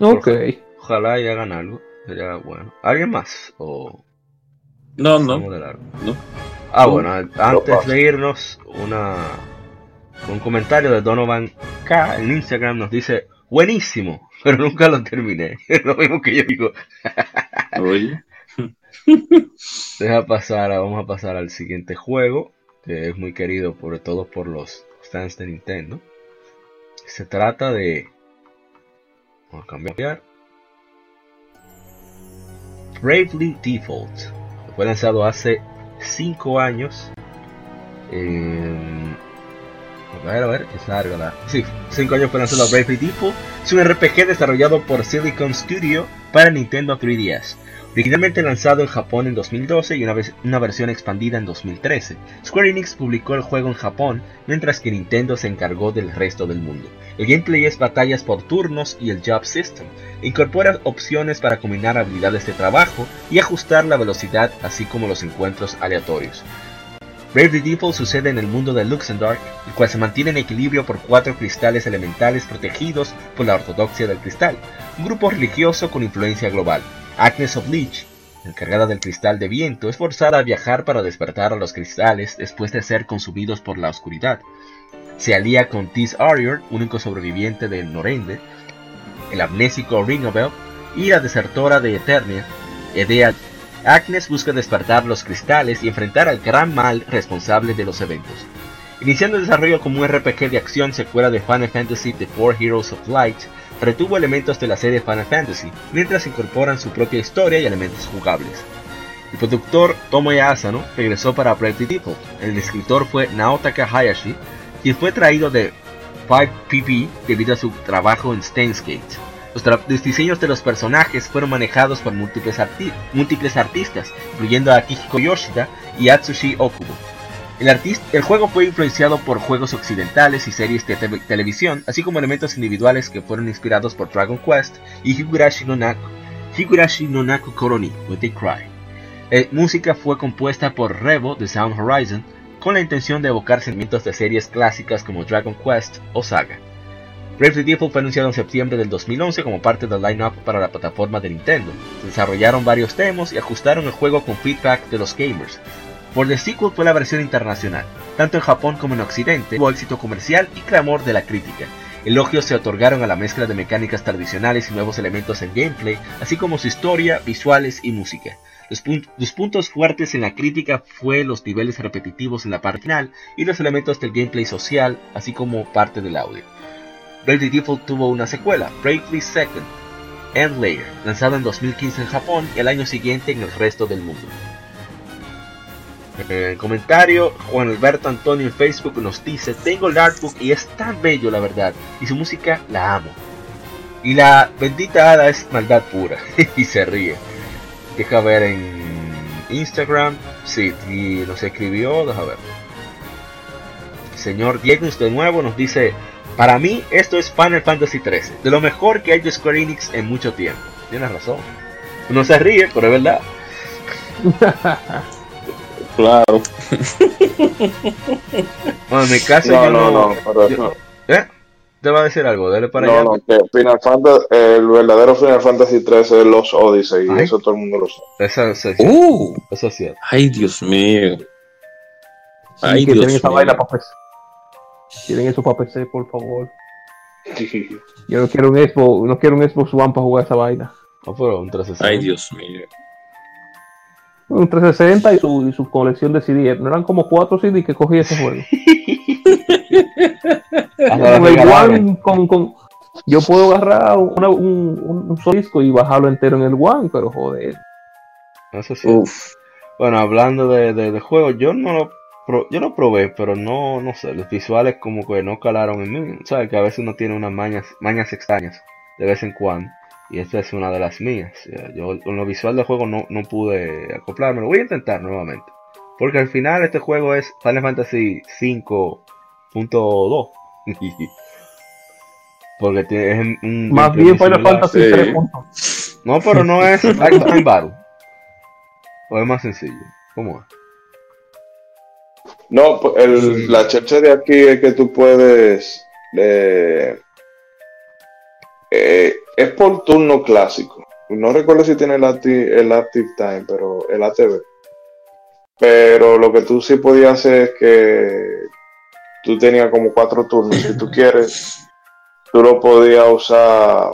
Ok. Ojalá y hagan algo. Sería bueno. ¿Alguien más? O... No, no. Ah, bueno, antes de irnos, una un comentario de Donovan K en Instagram nos dice, buenísimo, pero nunca lo terminé. lo mismo que yo digo. Oye. Deja pasar, vamos a pasar al siguiente juego, que es muy querido por todos por los fans de Nintendo. Se trata de... Vamos a cambiar. Bravely Default. Fue lanzado hace 5 años. a ver, a ver, es larga la... Sí, 5 años fue lanzado Bravely Default. Es un RPG desarrollado por Silicon Studio para Nintendo 3DS. Originalmente lanzado en Japón en 2012 y una, vez, una, versión expandida en 2013, Square Enix publicó el juego en Japón, mientras que Nintendo se encargó del resto del mundo. El gameplay es batallas por turnos y el Job System. Incorpora opciones para combinar habilidades de trabajo y ajustar la velocidad, así como los encuentros aleatorios. Bravely Default sucede en el mundo de Luxembourg, el cual se mantiene en equilibrio por cuatro cristales elementales protegidos por la ortodoxia del cristal, un grupo religioso con influencia global. Agnes of Leech, encargada del cristal de viento, es forzada a viajar para despertar a los cristales después de ser consumidos por la oscuridad. Se alía con Tis Arior, único sobreviviente de Norende, el amnésico Ringabel y la desertora de Eternia, Edea Agnes busca despertar los cristales y enfrentar al gran mal responsable de los eventos. Iniciando el desarrollo como un RPG de acción secuela de Final Fantasy The Four Heroes of Light, retuvo elementos de la serie Final Fantasy, mientras incorporan su propia historia y elementos jugables. El productor Tomoya Asano regresó para Pretty Default. El escritor fue Naotaka Hayashi, quien fue traído de 5PP debido a su trabajo en Steins Los, diseños de los personajes fueron manejados por múltiples, artistas, incluyendo a Akihiko Yoshida y Atsushi Okubo. El, juego fue influenciado por juegos occidentales y series de televisión, así como elementos individuales que fueron inspirados por Dragon Quest y Higurashi no Naku, Higurashi no Naku Koroni, With They Cry. La eh, música fue compuesta por Revo de Sound Horizon, con la intención de evocar sentimientos de series clásicas como Dragon Quest o Saga. Bravely Default fue anunciado en septiembre del 2011 como parte del line-up para la plataforma de Nintendo. Se desarrollaron varios demos y ajustaron el juego con feedback de los gamers. Por The Sequel fue la versión internacional. Tanto en Japón como en Occidente tuvo éxito comercial y clamor de la crítica. Elogios se otorgaron a la mezcla de mecánicas tradicionales y nuevos elementos en gameplay, así como su historia, visuales y música. Los, puntos fuertes en la crítica fue los niveles repetitivos en la parte final y los elementos del gameplay social, así como parte del audio. Bravely Default tuvo una secuela, Bravely Second, End Layer, lanzada en 2015 en Japón y el año siguiente en el resto del mundo. El comentario, Juan Alberto Antonio en Facebook nos dice, tengo el artbook y es tan bello la verdad, y su música la amo. Y la bendita hada es maldad pura, y se ríe. Deja ver en Instagram. Sí, y nos escribió. Deja ver. señor Diego de nuevo nos dice: Para mí, esto es Final Fantasy XIII, de lo mejor que hay de Square Enix en mucho tiempo. Tienes razón. Uno se ríe, pero es verdad. claro. bueno, en mi caso, yo no. no, no ¿Eh? te va a decir algo, dale para allá. No, que Final Fantasy, el verdadero Final Fantasy 3 es los Odyssey, y eso todo el mundo lo sabe. Eso, eso, uh, eso es cierto. Ay, Dios mío. Ay, Dios tienen esa vaina para PC. Tienen eso para PC, por favor. Yo no quiero un Xbox, no quiero un Xbox One para jugar esa vaina. No, pero un 360. Ay, Dios mío. Un 360 y su, y su colección de CD. No eran como cuatro CD que cogí ese juego. con, con, yo puedo agarrar un, un, disco y bajarlo entero en el One, pero joder. Eso sí. Bueno, hablando de, de, juegos, yo no lo yo lo probé, pero no, no sé, los visuales como que no calaron en mí. Sabes que a veces uno tiene unas mañas, mañas extrañas de vez en cuando. Y esta es una de las mías. Yo con lo visual del juego no, no pude acoplarme. Lo voy a intentar nuevamente. Porque al final este juego es Final Fantasy 5.2 Porque tiene, un. Más bien Final Fantasy 3. No, pero no es Lifetime Battle. O es más sencillo. ¿Cómo es? No, el, la chercha de aquí es que tú puedes. Eh, eh, es por turno clásico. No recuerdo si tiene el, active, el time, pero el ATV. Pero lo que tú sí podías hacer es que tú tenías como cuatro turnos. Si tú quieres, tú lo podías usar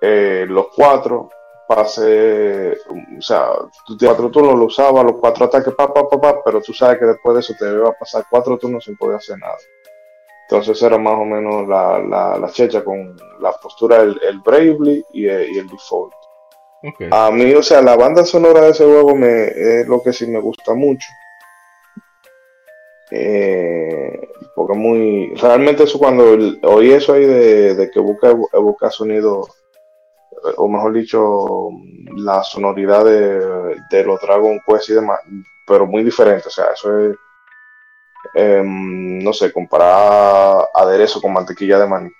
eh, los cuatro pase, o sea, tienes cuatro turnos, lo usabas, los cuatro ataques, pa, pa, pa, pa, pero tú sabes que después de eso te iba a pasar cuatro turnos sin poder hacer nada. Entonces era más o menos la, la, checha con la postura, el, el Bravely y el, Default. A mí, o sea, la banda sonora de ese juego me, es lo que sí me gusta mucho. Eh, porque muy. Realmente, eso cuando oí eso ahí de, que busca evocar sonido, o mejor dicho, la sonoridad de, de los Dragon Quest y demás, pero muy diferente. O sea, eso es Em, no sé, comparar aderezo con mantequilla de maní.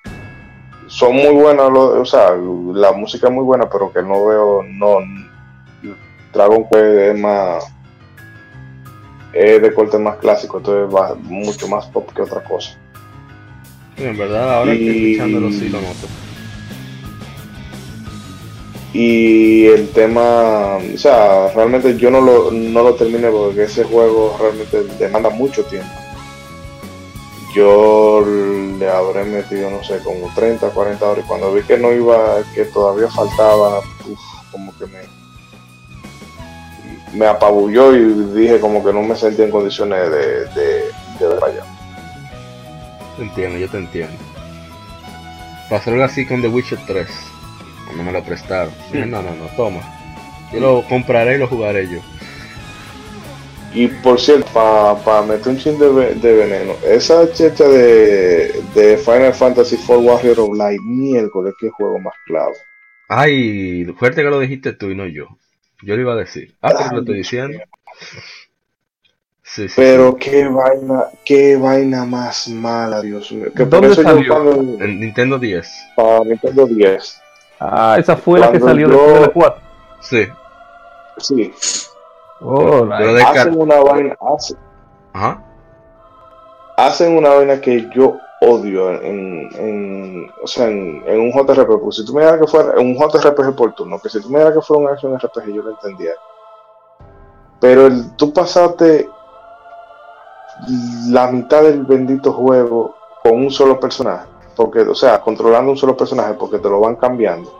Son muy buenas, o sea, la música es muy buena, pero que no veo, no, Dragon Quest es más, es de corte más clásico, entonces va mucho más pop que otra cosa. en verdad, ahora y... estoy escuchándolo sí lo noto. Y el tema, o sea, realmente yo no lo, no lo terminé porque ese juego realmente demanda mucho tiempo. Yo le habré metido, no sé, como 30, 40 horas y cuando vi que no iba, que todavía faltaba, como que me... me apabulló y dije como que no me sentía en condiciones de, de, de ver allá. Te entiendo, yo te entiendo. Pasó algo así con The Witcher 3. Cuando me lo prestaron. Dije, no, no, no, toma. Yo lo compraré y lo jugaré yo. Y por cierto, para meter un chin de, de veneno, esa checha de, de Final Fantasy IV Warrior of Light, miércoles, qué juego más clave. Ay, fuerte que lo dijiste tú y no yo. Yo lo iba a decir. Ah, pero Ay, lo estoy diciendo. Sí, sí, Pero qué vaina, qué vaina más mala, Dios mío. Que por ¿Dónde eso yo salió? sí. En Nintendo 10. para Nintendo 10, Ah, esa fue la que salió yo- después de la 4. Sí. sí, Oh, hacen una vaina, hacen, Ajá. hacen una vaina que yo odio en, en o sea, en, en un JRPG. Porque si tú me dijeras que fuera un JRPG por turno, que si tú me dijeras que fuera un action RPG, yo lo entendía. Pero el, tú pasaste la mitad del bendito juego con un solo personaje. Porque, o sea, controlando un solo personaje porque te lo van cambiando.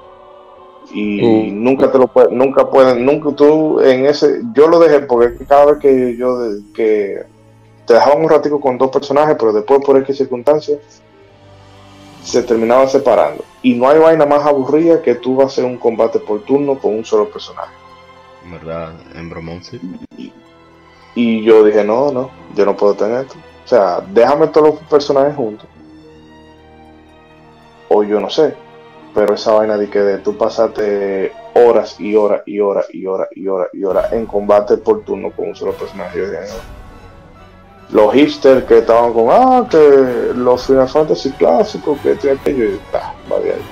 Y Mm. nunca te lo pueden, nunca pueden, nunca tú en ese, yo lo dejé porque cada vez que yo, de- que te dejaban un ratico con dos personajes, pero después por X circunstancias se terminaban separando. Y no hay vaina más aburrida que tú vas a hacer un combate por turno con un solo personaje. Verdad, en Bromont sí. Y yo dije, no, no, yo no puedo tener esto. O sea, déjame todos los personajes juntos. O yo no sé. Pero esa vaina de que de tú pasaste horas y horas y horas y horas y horas y horas en combate por turno con un solo personaje. Yo dije. Los hipsters que estaban con, ah, que los Final Fantasy clásicos, que esto y aquello, y va de ahí.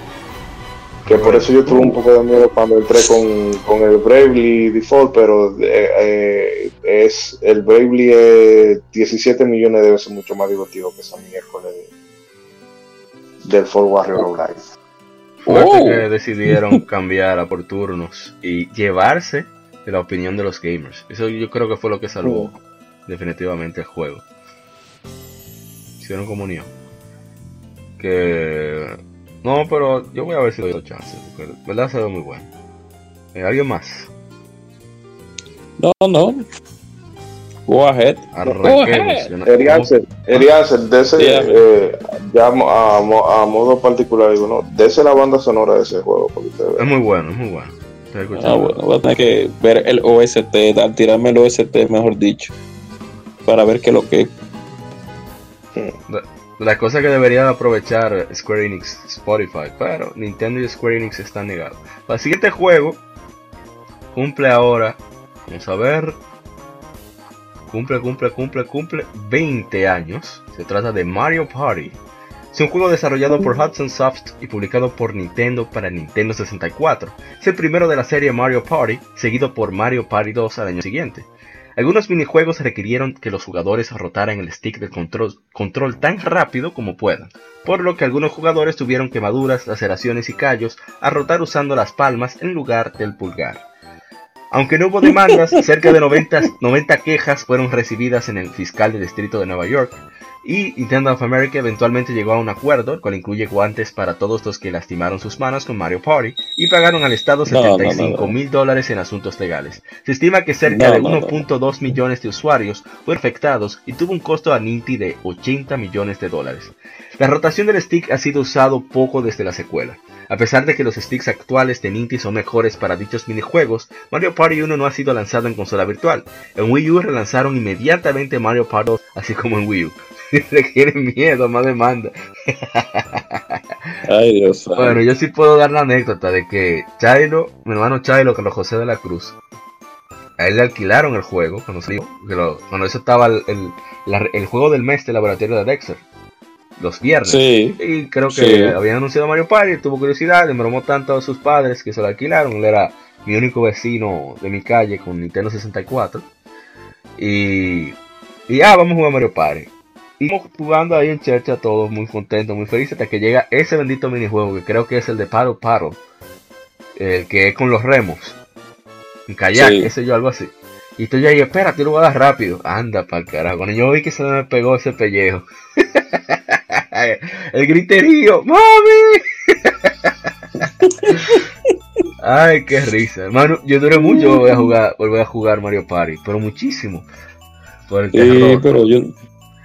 Que por eso yo tuve un poco de miedo cuando entré con, con el Bravely Default, pero eh, eh, es el Bravely es 17 millones de veces mucho más divertido que esa miércoles del Fort Warrior Online. Fuerte Oh. que decidieron cambiar a por turnos y llevarse de la opinión de los gamers. Eso yo creo que fue lo que salvó definitivamente el juego. Hicieron comunión. Que... No, pero yo voy a ver si doy chance. Porque de verdad se ve muy bueno. Eh, ¿Alguien más? No, no. Go ahead. Ese, Dígame. eh, ya a, mo- a modo particular, digo, no, dese la banda sonora de ese juego. Porque Es muy bueno, es muy bueno. Ah, bueno, voy a tener que ver el OST, dar- tirarme el OST, mejor dicho, para ver qué es lo que. La cosa que debería aprovechar Square Enix Spotify, pero Nintendo y Square Enix están negados. El siguiente juego cumple ahora, vamos a ver, cumple, cumple, cumple, cumple 20 años. Se trata de Mario Party. Es un juego desarrollado por Hudson Soft y publicado por Nintendo para Nintendo 64. Es el primero de la serie Mario Party, seguido por Mario Party 2 al año siguiente. Algunos minijuegos requirieron que los jugadores rotaran el stick de control, control tan rápido como puedan, por lo que algunos jugadores tuvieron quemaduras, laceraciones y callos al rotar usando las palmas en lugar del pulgar. Aunque no hubo demandas, cerca de 90, 90 quejas fueron recibidas en el fiscal del distrito de Nueva York, y Nintendo of America eventualmente llegó a un acuerdo, el cual incluye guantes para todos los que lastimaron sus manos con Mario Party, y pagaron al Estado No, no, no, 75 no. mil dólares en asuntos legales. Se estima que cerca de no, no. 1.2 millones de usuarios fueron afectados y tuvo un costo a Ninty de 80 millones de dólares. La rotación del stick ha sido usado poco desde la secuela. A pesar de que los sticks actuales de Ninty son mejores para dichos minijuegos, Mario Party 1 no ha sido lanzado en consola virtual. En Wii U relanzaron inmediatamente Mario Party 2, así como en Wii U. Requieren miedo, más demanda. Ay, Dios. ay. Bueno, yo sí puedo dar la anécdota de que Chilo, mi hermano Chilo, Carlos José de la Cruz, a él le alquilaron el juego cuando salió, que lo- cuando eso estaba el, el, la- el juego del mes del laboratorio de Dexter, los viernes. Sí. Y creo que Sí. habían anunciado Mario Party, tuvo curiosidad, le bromó tanto a sus padres que se lo alquilaron. Él era mi único vecino de mi calle con Nintendo 64. Y, y ah, vamos a jugar Mario Party. Y estamos jugando ahí en Chercha todos muy contentos, muy felices, hasta que llega ese bendito minijuego que creo que es el de Paddle Paddle. El que es con los remos. En kayak, Sí. sé yo, algo así. Y estoy ahí, espérate, lo voy a dar rápido. Anda pa'l carajo. Cuando yo vi que se me pegó ese pellejo. el griterío, ¡Mami! Ay, qué risa. Hermano, yo duré mucho voy a jugar, volver a jugar Mario Party, pero muchísimo. Por el pero yo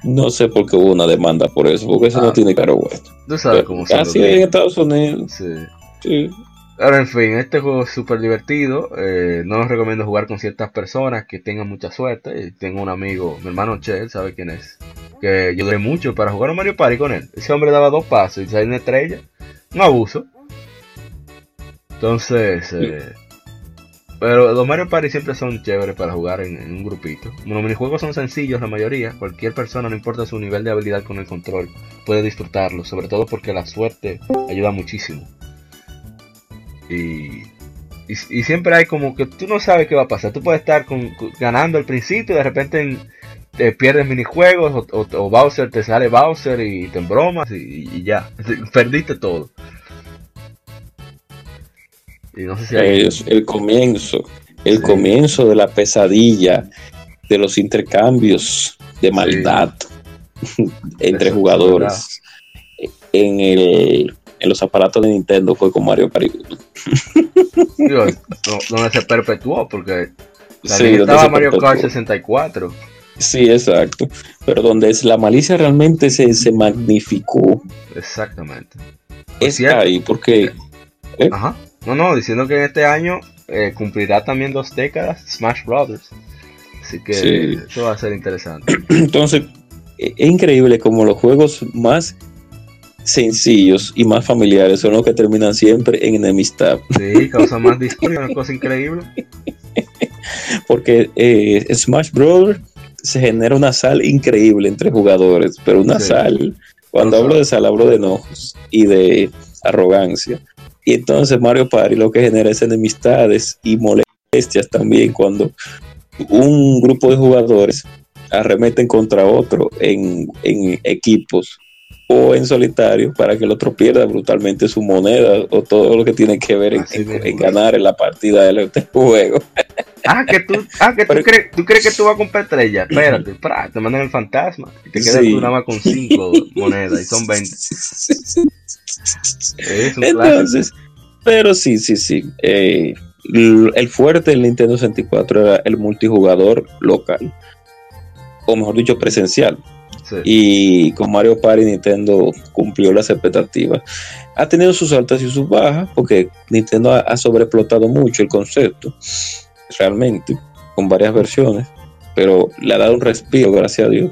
no sé por qué hubo una demanda por eso, porque eso no ah. tiene caro bueno. Tú sabes cómo se Así en Estados Unidos. Sí. sí. Ahora, en fin, este juego es súper divertido. Eh, no os recomiendo jugar con ciertas personas que tengan mucha suerte. Tengo un amigo, mi hermano Che, sabe quién es. Que yo duré mucho para jugar a Mario Party con él. Ese hombre daba dos pasos y salió una estrella. Un abuso. Entonces, eh, pero los Mario Party siempre son chéveres para jugar en, un grupito. Los minijuegos son sencillos la mayoría. Cualquier persona, no importa su nivel de habilidad con el control, puede disfrutarlo. Sobre todo porque la suerte ayuda muchísimo. Y, y, siempre hay como que tú no sabes qué va a pasar. Tú puedes estar ganando al principio y de repente te pierdes minijuegos o, Bowser te sale Bowser y te embromas y ya. Perdiste todo. El comienzo, el comienzo de la pesadilla, de los intercambios de maldad entre jugadores en, el, en los aparatos de Nintendo fue con Mario Party donde se perpetuó porque estaba Mario Kart 64. Sí, exacto. Pero donde es la malicia realmente se, se magnificó. Exactamente. Es ahí, porque. ¿eh? Ajá. No, no, diciendo que en este año eh, cumplirá también dos décadas Smash Brothers. Así que eso va a ser interesante. Entonces, e-, es increíble como los juegos más sencillos y más familiares son los que terminan siempre en enemistad. Sí, causa más discusión, una cosa increíble. Porque eh, Smash Brothers se genera una sal increíble entre jugadores, pero una sal, cuando hablo de sal, hablo de enojos y de arrogancia. Y entonces Mario Party lo que genera es enemistades y molestias también cuando un grupo de jugadores arremeten contra otro en, equipos o en solitario para que el otro pierda brutalmente su moneda o todo lo que tiene que ver en, ganar en la partida del juego. Ah, que tú, ah, que tú, crees, tú crees que tú vas a comprar estrella. Espérate, te mandan el fantasma y te quedas tú nada más con 5 monedas y son 20. Entonces, pero sí, sí, sí. Eh, el fuerte del Nintendo 64 era el multijugador local, o mejor dicho, presencial. Y con Mario Party Nintendo cumplió las expectativas. Ha tenido sus altas y sus bajas, porque Nintendo ha, ha sobreexplotado mucho el concepto, realmente, con varias versiones, pero le ha dado un respiro, gracias a Dios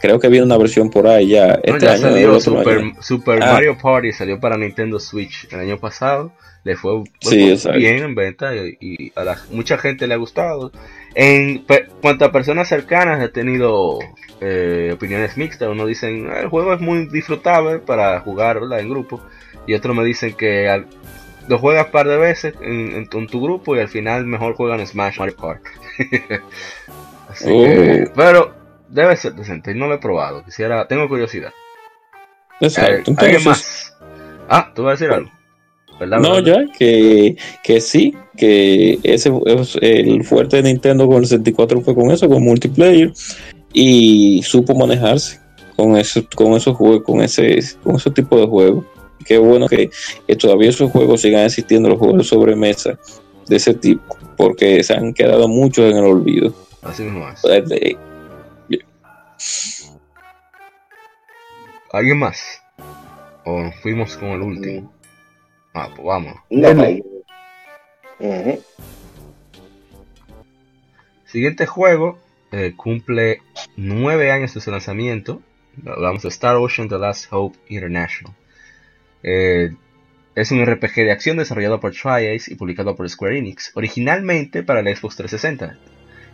creo que viene una versión por ahí ya. Este año, salió Super, ah. Mario Party salió para Nintendo Switch el año pasado. Le fue, bien en venta y, a mucha gente le ha gustado. En cuanto a personas cercanas, he tenido eh, opiniones mixtas. Uno dicen ah, el juego es muy disfrutable para jugarla en grupo. Y otros me dicen que lo juegas un par de veces en, tu grupo y al final mejor juegan Smash Mario Kart. Así que, oh. pero debe ser decente. No lo he probado. Quisiera, tengo curiosidad. Exacto. Eh, más? Ah, tú vas a decir algo. No, ya, que, que sí, que ese es el fuerte de Nintendo con el 64 fue con eso, con multiplayer, y supo manejarse con eso, con esos juegos, con ese, con ese tipo de juegos. Qué bueno que, todavía esos juegos sigan existiendo, los juegos de sobremesa de ese tipo, porque se han quedado muchos en el olvido. Así mismo es. ¿Alguien más? ¿O fuimos con el último? Ah, pues vamos. Siguiente juego eh, cumple nueve años de su lanzamiento. Hablamos de Star Ocean The Last Hope International. Eh, es un RPG de acción desarrollado por Tri-Ace y publicado por Square Enix, originalmente para la Xbox 360.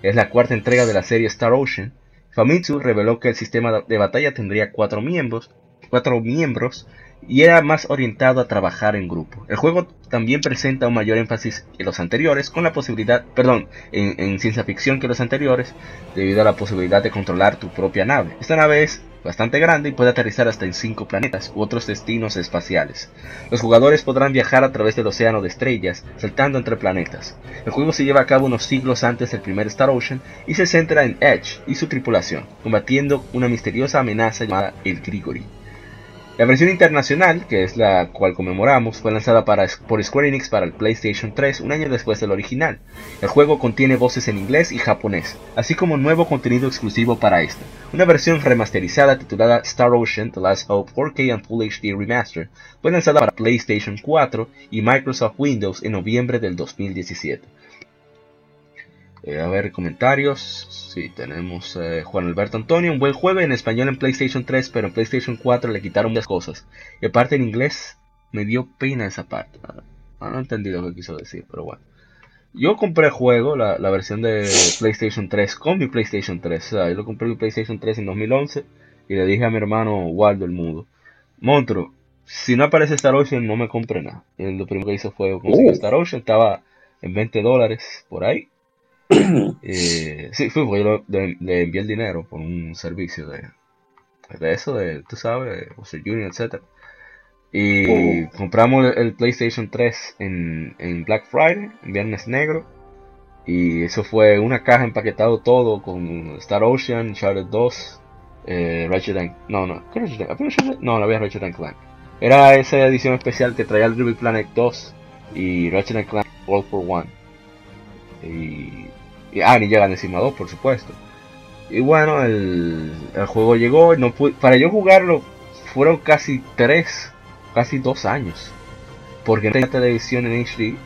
Es la cuarta entrega de la serie Star Ocean Famitsu reveló que el sistema de batalla tendría cuatro miembros, cuatro miembros y era más orientado a trabajar en grupo. El juego también presenta un mayor énfasis que los anteriores, con la posibilidad, perdón, en, ciencia ficción que los anteriores, debido a la posibilidad de controlar tu propia nave. Esta nave es bastante grande y puede aterrizar hasta en 5 planetas u otros destinos espaciales. Los jugadores podrán viajar a través del océano de estrellas, saltando entre planetas. El juego se lleva a cabo unos siglos antes del primer Star Ocean y se centra en Edge y su tripulación, combatiendo una misteriosa amenaza llamada el Grigori. La versión internacional, que es la cual conmemoramos, fue lanzada para, por Square Enix para el PlayStation 3 un año después del original. El juego contiene voces en inglés y japonés, así como nuevo contenido exclusivo para esta. Una versión remasterizada titulada Star Ocean The Last Hope 4K and Full HD Remaster fue lanzada para PlayStation 4 y Microsoft Windows en noviembre del 2017. Eh, a ver, comentarios. Sí, tenemos eh, Juan Alberto Antonio. Un buen juego en español en PlayStation 3, pero en PlayStation 4 le quitaron muchas cosas. Y aparte en inglés me dio pena esa parte. Ah, no entendí lo que quiso decir, pero bueno. Yo compré el juego, la, versión de PlayStation 3 con mi PlayStation 3. O sea, yo lo compré mi PlayStation 3 en 2011 y le dije a mi hermano Waldo el Mudo, Montro, si no aparece Star Ocean no me compre nada. Y lo primero que hizo fue conseguir uh. Star Ocean, estaba en 20 dólares por ahí. eh, sí, fue porque yo le, envié el dinero por un servicio de, de eso, de, tú sabes, Western Union, etc. Y oh. compramos el, PlayStation 3 en, en, Black Friday, en Viernes Negro. Y eso fue una caja empaquetado todo con Star Ocean, Charlotte 2, eh, Ratchet and... No, no, ¿qué Ratchet? No, no había Ratchet Clank. Era esa edición especial que traía el Ruby Planet 2 y Ratchet Clank World for One. Y ah, ni llegan encima 2, por supuesto. Y bueno, el, juego llegó. No para yo jugarlo fueron casi 3, casi 2 años. Porque no tenía televisión en HD.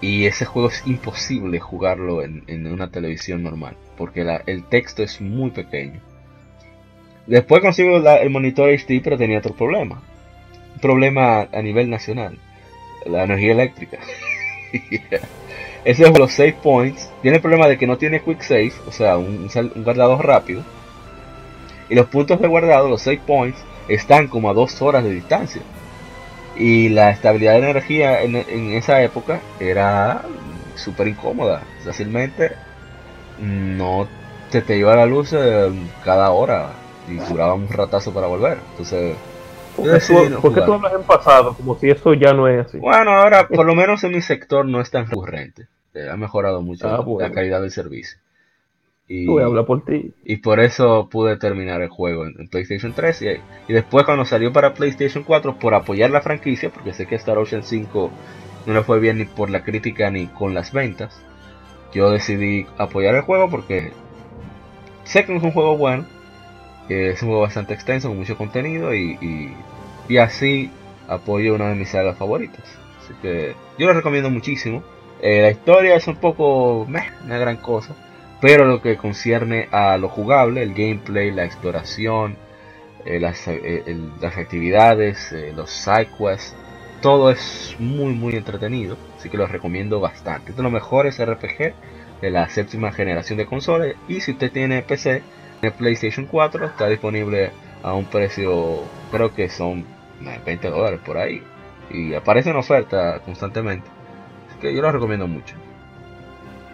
Y ese juego es imposible jugarlo en, una televisión normal. Porque el texto es muy pequeño. Después consigo el monitor HD, pero tenía otro problema. Un problema a nivel nacional. La energía eléctrica. Ese es los save points. Tiene el problema de que no tiene quick save, o sea, un, guardado rápido. Y los puntos de guardado, los save points, están como a dos horas de distancia. Y la estabilidad de energía en, esa época era súper incómoda. Fácilmente no te, te iba la luz eh, cada hora y duraba un ratazo para volver. Entonces ¿Por qué tú hablas en pasado? Como si eso ya no es así. Bueno, ahora por lo menos en mi sector no es tan recurrente. Eh, ha mejorado mucho ah, la calidad del servicio. Y, por ti. Y por eso pude terminar el juego en, PlayStation 3. Y, después cuando salió para PlayStation 4, por apoyar la franquicia, porque sé que Star Ocean 5 no le fue bien ni por la crítica ni con las ventas, yo decidí apoyar el juego porque sé que es un juego bueno es un juego bastante extenso con mucho contenido y, y, así apoyo una de mis sagas favoritas. Así que yo lo recomiendo muchísimo. Eh, la historia es un poco meh, una gran cosa, pero lo que concierne a lo jugable, el gameplay, la exploración, eh, las, eh, las, actividades, los side quests, todo es muy muy entretenido, así que lo recomiendo bastante. Es de los mejores RPG de la séptima generación de consolas y si usted tiene PC, el PlayStation 4 está disponible a un precio, creo que son 20 dólares por ahí. Y aparece en oferta constantemente. Así que yo lo recomiendo mucho.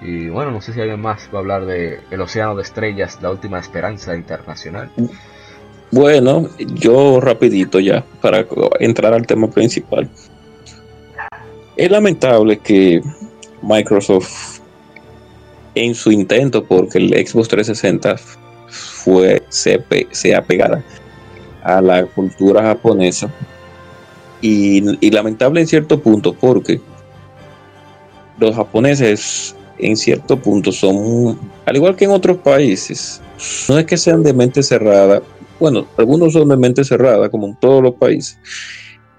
Y bueno, no sé si alguien más va a hablar de El Océano de Estrellas, la última esperanza internacional. Bueno, yo rapidito ya, para entrar al tema principal. Es lamentable que Microsoft, en su intento porque el Xbox 360 fue, se, se a la cultura japonesa y, lamentable en cierto punto porque los japoneses en cierto punto son, al igual que en otros países, no es que sean de mente cerrada, bueno, algunos son de mente cerrada como en todos los países,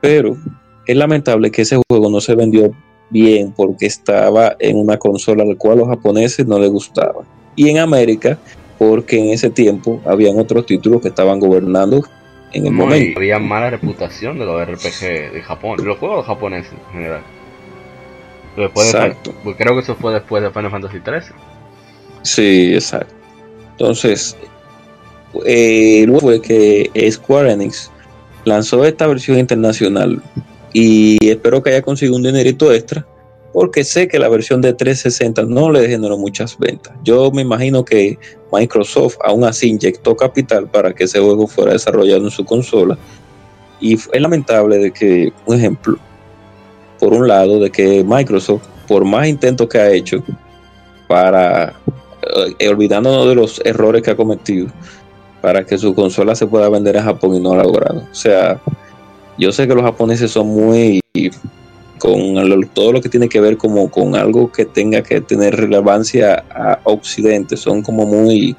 pero es lamentable que ese juego no se vendió bien porque estaba en una consola al cual a los japoneses no les gustaba. Y en América porque en ese tiempo habían otros títulos que estaban gobernando en el momento. había mala reputación de los RPG de Japón, de los juegos japoneses en general. exacto. Pues creo que eso fue después de Final Fantasy XIII. Sí, exacto. Entonces, eh, luego fue que Square Enix lanzó esta versión internacional y espero que haya conseguido un dinerito extra porque sé que la versión de 360 no le generó muchas ventas. Yo me imagino que Microsoft aún así inyectó capital para que ese juego fuera desarrollado en su consola. Y es lamentable de que, un ejemplo, por un lado, de que Microsoft, por más intentos que ha hecho para, eh, olvidándonos de los errores que ha cometido, para que su consola se pueda vender en Japón y no lo ha logrado. O sea, yo sé que los japoneses son muy con todo lo que tiene que ver como con algo que tenga que tener relevancia a Occidente, son como muy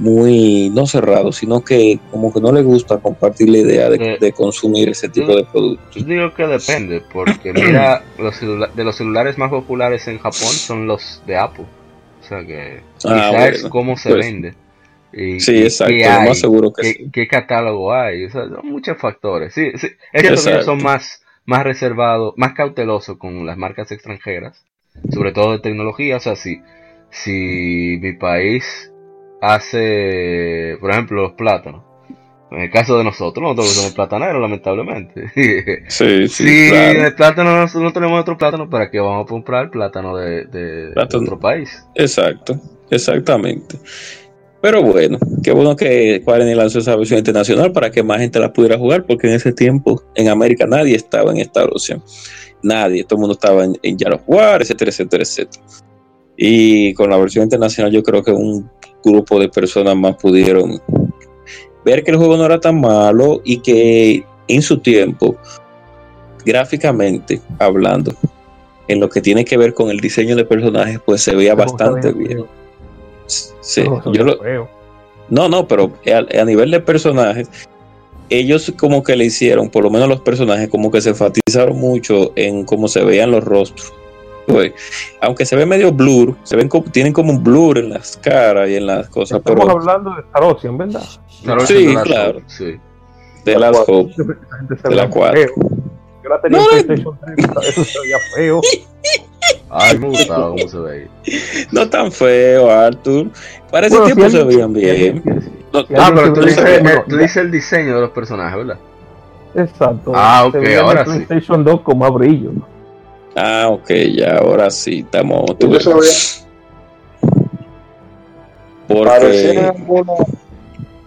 muy no cerrados, sino que como que no les gusta compartir la idea de, eh, consumir ese tipo de productos. Yo digo que depende, porque mira, los de los celulares más populares en Japón son los de Apple. O sea que ah, es cómo se pues, vende. Y, sí, exacto, más seguro que ¿Qué, ¿Qué catálogo hay? O sea, son muchos factores. Sí, sí. Son más, más reservados, más cautelosos con las marcas extranjeras, sobre todo de tecnología. O sea, si, si mi país hace, por ejemplo, los plátanos. En el caso de nosotros, nosotros somos plataneros, lamentablemente. Sí, sí. Si el plátano no, tenemos otro plátano, ¿para qué vamos a comprar plátano de, de otro país? Exacto, exactamente. Pero bueno, qué bueno que Quareni lanzó esa versión internacional para que más gente la pudiera jugar, porque en ese tiempo en América nadie estaba en esta versión. Nadie, todo el mundo estaba en, en War, War, etcétera, etcétera, etcétera. Y con la versión internacional yo creo que un grupo de personas más pudieron ver que el juego no era tan malo y que en su tiempo, gráficamente hablando, en lo que tiene que ver con el diseño de personajes, pues se veía bastante bien. Sí, yo lo, no, no, pero a, nivel de personajes, ellos como que le hicieron, por lo menos los personajes, como que se enfatizaron mucho en cómo se veían los rostros. aunque se ve medio blur, se ven como, tienen como un blur en las caras y en las cosas. Estamos hablando de Star Ocean, ¿verdad? sí, claro. Sí. De las Hope. De la 4. Yo la tenía en PlayStation 3, eso se veía feo. Ay, me gustaba cómo se veía. No tan feo, Arthur. Para ese tiempo se veían bien. ah, pero tú dices, tú dices el diseño de los personajes, ¿verdad? Exacto. Ah, ok, ahora sí. PlayStation 2 con más brillo. Ah, ok, ya, ahora sí, estamos. Porque...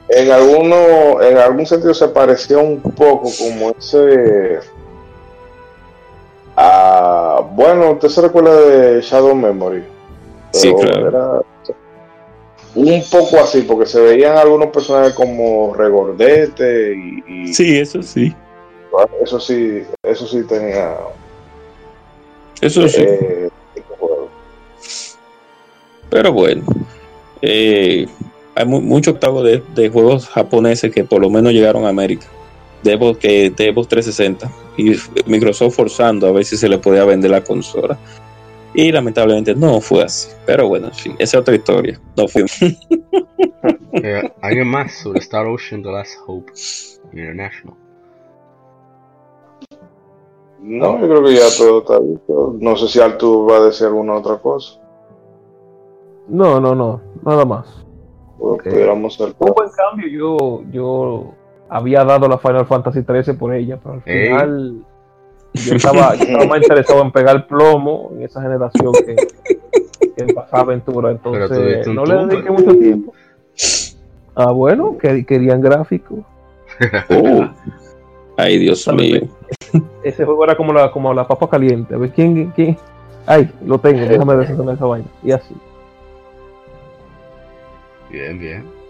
en alguno, en algún sentido se pareció un poco como ese bueno, usted se recuerda de Shadow Memory. Sí, claro. un poco así, porque se veían algunos personajes como regordete y, Sí, eso sí. Eso sí, eso sí tenía. Eso sí. Eh, Pero bueno. Eh, hay mucho octavo de, de juegos japoneses que por lo menos llegaron a América de Xbox, que, de 360 y Microsoft forzando a ver si se le podía vender la consola. Y lamentablemente no fue así. Pero bueno, en fin, esa es otra historia. No fue. eh, ¿Alguien más sobre Star Ocean The Last Hope International? No, yo creo que ya todo está visto. No sé si Artur va a decir alguna otra cosa. No, no, no, nada más. Pudiéramos Un buen cambio, yo, yo había dado la Final Fantasy 13 por ella, pero al final yo, estaba, más interesado en pegar plomo en esa generación que, en pasar aventura, entonces no le dediqué mucho tiempo. Ah, bueno, que querían gráficos. Oh. Ay, Dios mío. Ese juego era como la, como la papa caliente. A ver quién, quién. Ay, lo tengo, déjame deshacerme esa vaina. Y así. Bien, bien.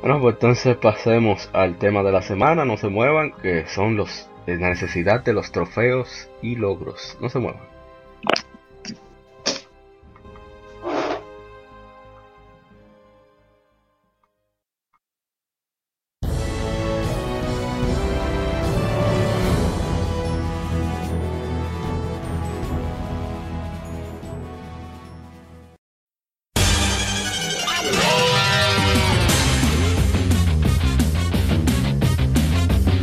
Bueno, pues entonces pasemos al tema de la semana, no se muevan, que son los la necesidad de los trofeos y logros. No se muevan.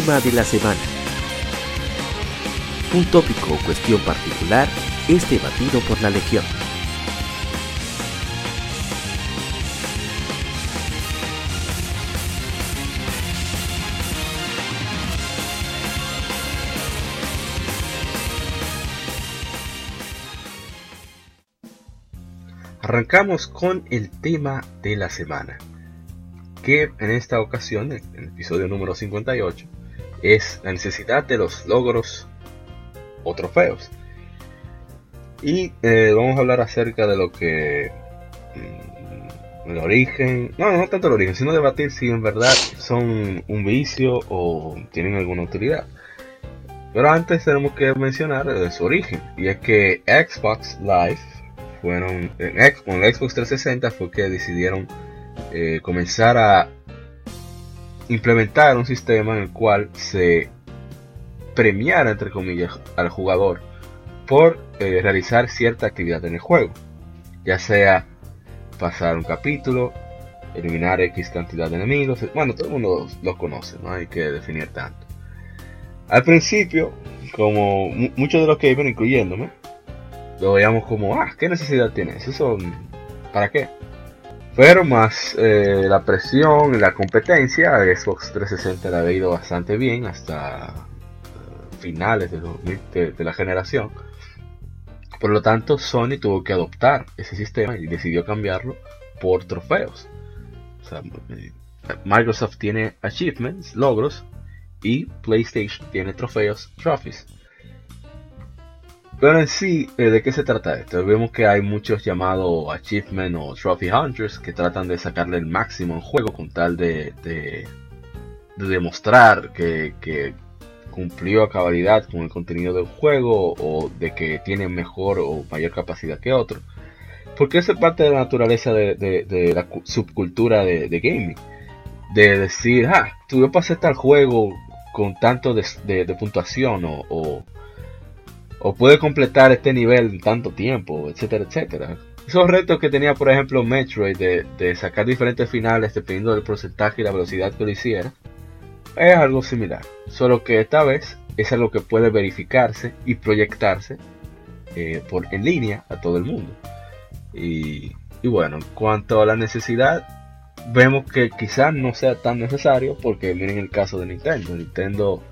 Tema de la semana. Un tópico o cuestión particular es debatido por la Legión. Arrancamos con el tema de la semana, que en esta ocasión, en el episodio número 58, es la necesidad de los logros o trofeos. Y eh, vamos a hablar acerca de lo que mm, el origen, no, no tanto el origen, sino debatir si en verdad son un vicio o tienen alguna utilidad. Pero antes tenemos que mencionar su origen, y es que Xbox Live fueron en, el Xbox 360 fue que decidieron eh, comenzar a implementar un sistema en el cual se premiara entre comillas al jugador por eh, realizar cierta actividad en el juego ya sea pasar un capítulo eliminar X cantidad de enemigos bueno todo el mundo lo conoce no hay que definir tanto al principio como muchos de los que iban incluyéndome lo veíamos como, ah, ¿qué necesidad tiene eso? ¿Para qué? Pero más eh, la presión y la competencia, Xbox 360 le ha ido bastante bien hasta eh, finales de, de, la generación. Por lo tanto, Sony tuvo que adoptar ese sistema y decidió cambiarlo por trofeos. Eh, Microsoft tiene achievements, logros, y PlayStation tiene trofeos, trophies. Pero en sí, eh, ¿de qué se trata esto? Vemos que hay muchos llamados Achievement o Trophy Hunters que tratan de sacarle el máximo en juego con tal de, de, demostrar que, cumplió a cabalidad con el contenido del juego o de que tiene mejor o mayor capacidad que otro. Porque eso es parte de la naturaleza de, la subcultura de, gaming. De decir, ah, tú yo pasé tal juego con tanto de, puntuación o o puede completar este nivel en tanto tiempo, etcétera, etcétera. Esos retos que tenía, por ejemplo, Metroid de, sacar diferentes finales dependiendo del porcentaje y la velocidad que lo hiciera, es algo similar. Solo que esta vez es algo que puede verificarse y proyectarse eh, por, en línea a todo el mundo. Y, y bueno, en cuanto a la necesidad, vemos que quizás no sea tan necesario porque miren el caso de Nintendo. Nintendo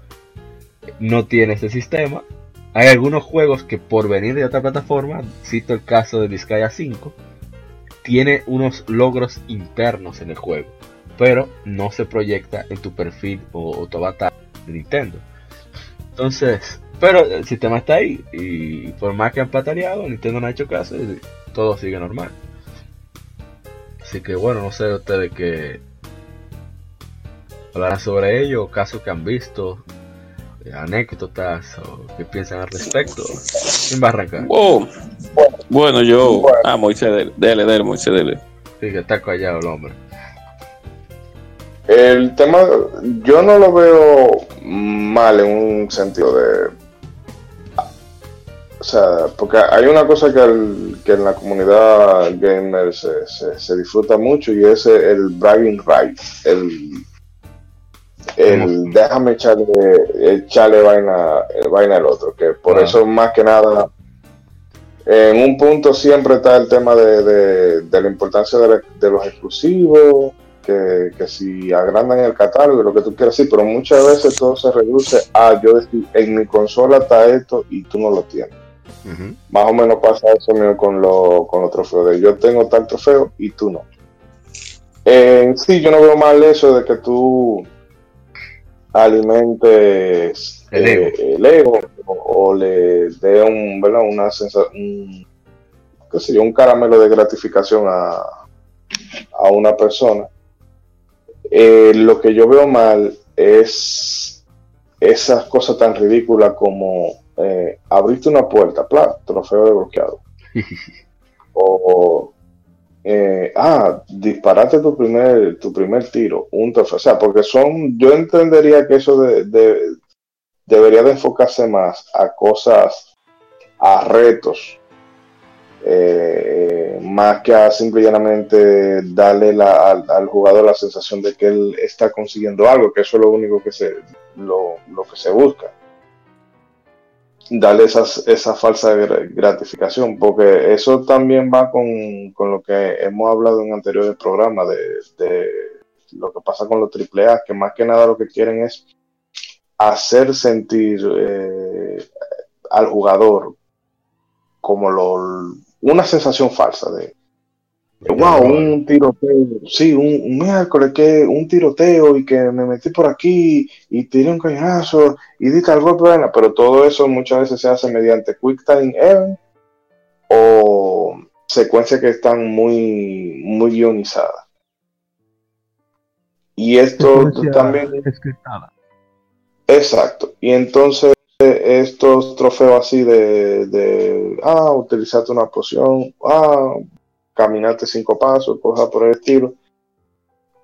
no tiene este sistema hay algunos juegos que por venir de otra plataforma, cito el caso de Vizcaya 5, tiene unos logros internos en el juego, pero no se proyecta en tu perfil o, tu avatar de Nintendo. Entonces, pero el sistema está ahí y por más que han pataleado, Nintendo no ha hecho caso y todo sigue normal. Así que bueno, no sé ustedes que hablarán sobre ello, casos que han visto, anécdotas o qué piensan al respecto. ¿Quién va a arrancar? Oh, bueno, yo. Ah, Moisés, dele, dele, Moisés, dele. Sí, que está callado el hombre. El tema, yo no lo veo mal en un sentido de. O sea, porque hay una cosa que, que en la comunidad gamer se, se, disfruta mucho y es el bragging right, el el déjame echarle, echarle vaina, vaina al otro, que por eso más que nada, en un punto siempre está el tema de, la importancia de, los exclusivos, que, si agrandan el catálogo, lo que tú quieras, sí, pero muchas veces todo se reduce a yo decir, en mi consola está esto y tú no lo tienes. Más o menos pasa eso mío con, lo, con los trofeos, de yo tengo tal trofeo y tú no. En sí, yo no veo mal eso de que tú alimentes el ego, eh, o, le dé un, ¿verdad? una sensación, un, un caramelo de gratificación a, a una persona. Eh, lo que yo veo mal es esas cosas tan ridículas como eh, abriste una puerta, plá, trofeo de bloqueado. o eh, ah, disparate tu primer, tu primer tiro, un. O sea, porque son, yo entendería que eso de, debería de enfocarse más a cosas, a retos, eh, más que a simplemente darle al, jugador la sensación de que él está consiguiendo algo, que eso es lo único que se, lo, lo que se busca. Darle esas, esa falsa gratificación, porque eso también va con, con lo que hemos hablado en anteriores programas de, de lo que pasa con los AAA, que más que nada lo que quieren es hacer sentir eh, al jugador como lo, una sensación falsa de, wow, un tiroteo, sí, un, miércoles que un tiroteo y que me metí por aquí y tiré un cañazo y di tal golpe, pero todo eso muchas veces se hace mediante Quick Time Event o secuencias que están muy, muy guionizadas. Y esto también... Exacto. Y entonces estos trofeos así de, de, ah, utilizaste una poción, ah, caminaste cinco pasos, cosas por el estilo,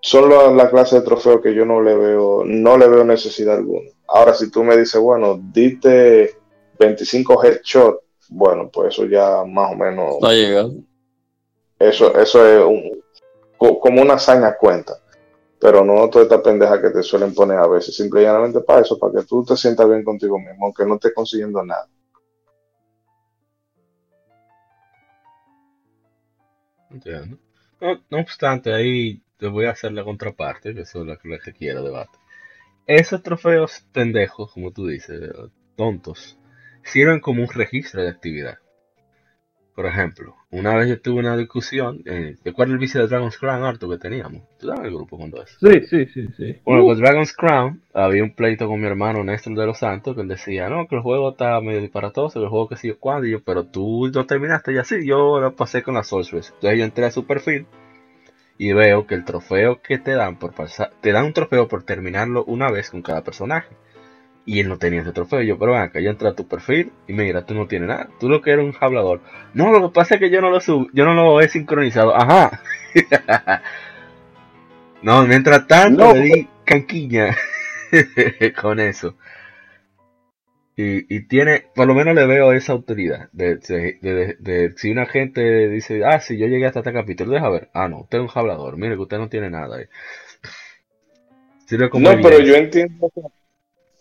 son la, la, clase de trofeo que yo no le veo, no le veo necesidad alguna. Ahora, si tú me dices, bueno, diste 25 headshots, bueno, pues eso ya más o menos. ha llegado. Eso, eso es un, como una hazaña cuenta. Pero no toda esta pendeja que te suelen poner a veces, simplemente para eso, para que tú te sientas bien contigo mismo, aunque no estés consiguiendo nada. No, obstante, ahí te voy a hacer la contraparte, que eso es lo que quiero debate. Esos trofeos pendejos, como tú dices, tontos, sirven como un registro de actividad. Por ejemplo, una vez yo tuve una discusión, eh, ¿recuerdas el vice de Dragon's Crown harto que teníamos? ¿Tú sabes el grupo cuando eso? Sí, sí, sí, sí. Bueno, con Dragon's Crown había un pleito con mi hermano Néstor de los Santos que él decía, no, que el juego está medio disparatoso, que el juego que sigue cuando, y yo, pero tú no terminaste y así, yo lo pasé con la Sorceress. Entonces yo entré a su perfil y veo que el trofeo que te dan por pasar, te dan un trofeo por terminarlo una vez con cada personaje. Y él no tenía ese trofeo. Yo, pero acá, yo entré a tu perfil y mira, tú no tienes nada. Tú lo que eres un hablador. No, lo que pasa es que yo no lo sub, yo no lo he sincronizado. Ajá. no, mientras tanto le di canquiña con eso. Y, y, tiene, por lo menos le veo esa autoridad. De, de, de, si una gente dice, ah, si yo llegué hasta este capítulo, deja ver. Ah, no, usted es un hablador. Mire que usted no tiene nada. no, pero yo entiendo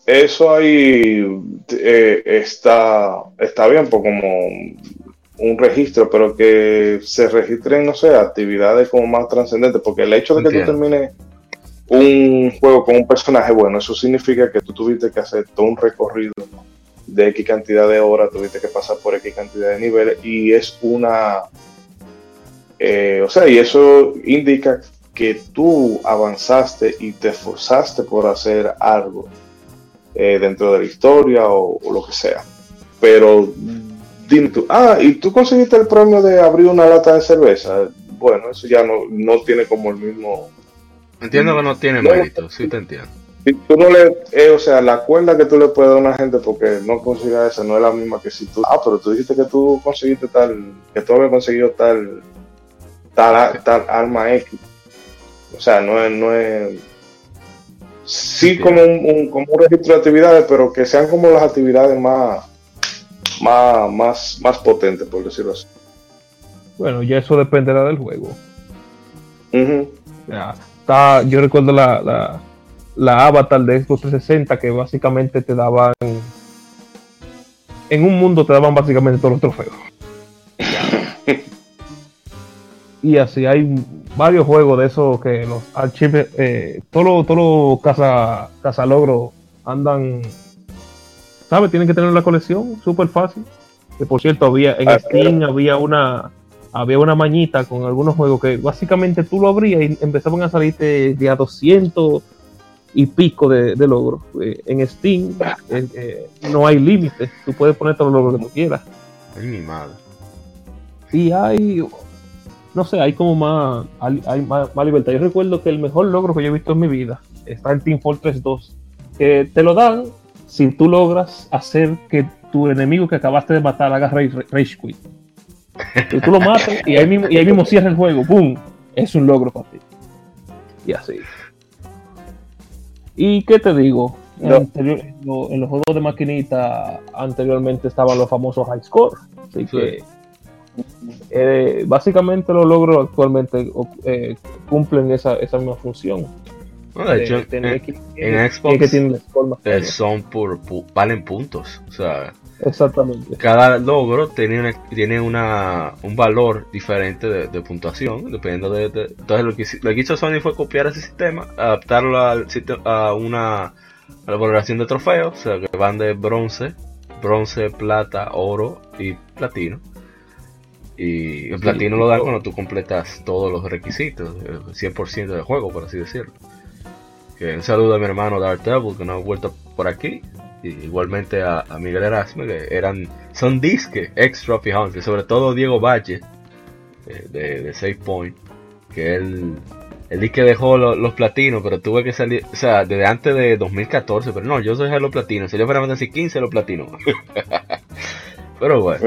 eso ahí eh, está, está bien, pues como un registro, pero que se registren, no sé, actividades como más trascendentes, porque el hecho de que tú termines un juego con un personaje bueno, eso significa que tú tuviste que hacer todo un recorrido de X cantidad de horas, tuviste que pasar por X cantidad de niveles, y es una... Eh, o sea, y eso indica que tú avanzaste y te esforzaste por hacer algo eh, dentro de la historia o, lo que sea. Pero dime tú, ah, ¿y tú conseguiste el premio de abrir una lata de cerveza? Bueno, eso ya no, no tiene como el mismo... Entiendo que no tiene mérito, sí te entiendo. Si tú no le, eh, o sea, la cuerda que tú le puedes dar a una gente porque no consiga esa no es la misma que si tú, ah, pero tú dijiste que tú conseguiste tal, que tú habías conseguido tal, tal, tal arma X. O sea, no es, no es, sí como un, como un registro de actividades, pero que sean como las actividades más, más, más, más potentes, por decirlo así. Bueno, ya eso dependerá del juego. ya, está, yo recuerdo la, la, la, avatar de Xbox 360 que básicamente te daban en un mundo te daban básicamente todos los trofeos. y así hay varios juegos de esos que los archivos, eh, todos los todo casa, casa logro andan, ¿sabes? Tienen que tener la colección, súper fácil. Que por cierto, había en ah, Steam había una había una mañita con algunos juegos que básicamente tú lo abrías y empezaban a salirte de a 200 y pico de, logros. Eh, en Steam eh, no hay límites, tú puedes poner todos los logros que tú quieras. Ay, mi madre. Sí, hay no sé, hay como más, hay, más, libertad. Yo recuerdo que el mejor logro que yo he visto en mi vida está en Team Fortress 2, que te lo dan si tú logras hacer que tu enemigo que acabaste de matar haga Rage, Quit. Si tú lo matas y ahí mismo, y ahí mismo cierra el juego, ¡pum! Es un logro para ti. Y así. ¿Y qué te digo? En, los juegos de maquinita anteriormente estaban los famosos high score. Así que eh, básicamente los logros actualmente eh, cumplen esa, esa misma función. De hecho, en- en Xbox, que tiene eh, son por, valen puntos. O sea, Exactamente. cada logro tiene, una, tiene una, un valor diferente de, de puntuación, dependiendo de, de- Entonces, lo que, hizo- lo que hizo Sony fue copiar ese sistema, adaptarlo al a una a la valoración de trofeos, o sea, que van de bronce, bronce, plata, oro y platino. Y el platino lo dan cuando tú completas todos los requisitos, el 100% del juego, por así decirlo. Que un saludo a mi hermano Dark Devil, que no ha vuelto por aquí. Y igualmente a, a Miguel Erasme, que eran, son disque ex Trophy Hunter, sobre todo Diego Valle, eh, de, de Save Point, que él, él di que dejó lo- los platinos, pero tuve que salir, o sea, desde antes de 2014, pero no, yo dejé los platinos, salió para Fantasy 15 los platinos. pero bueno,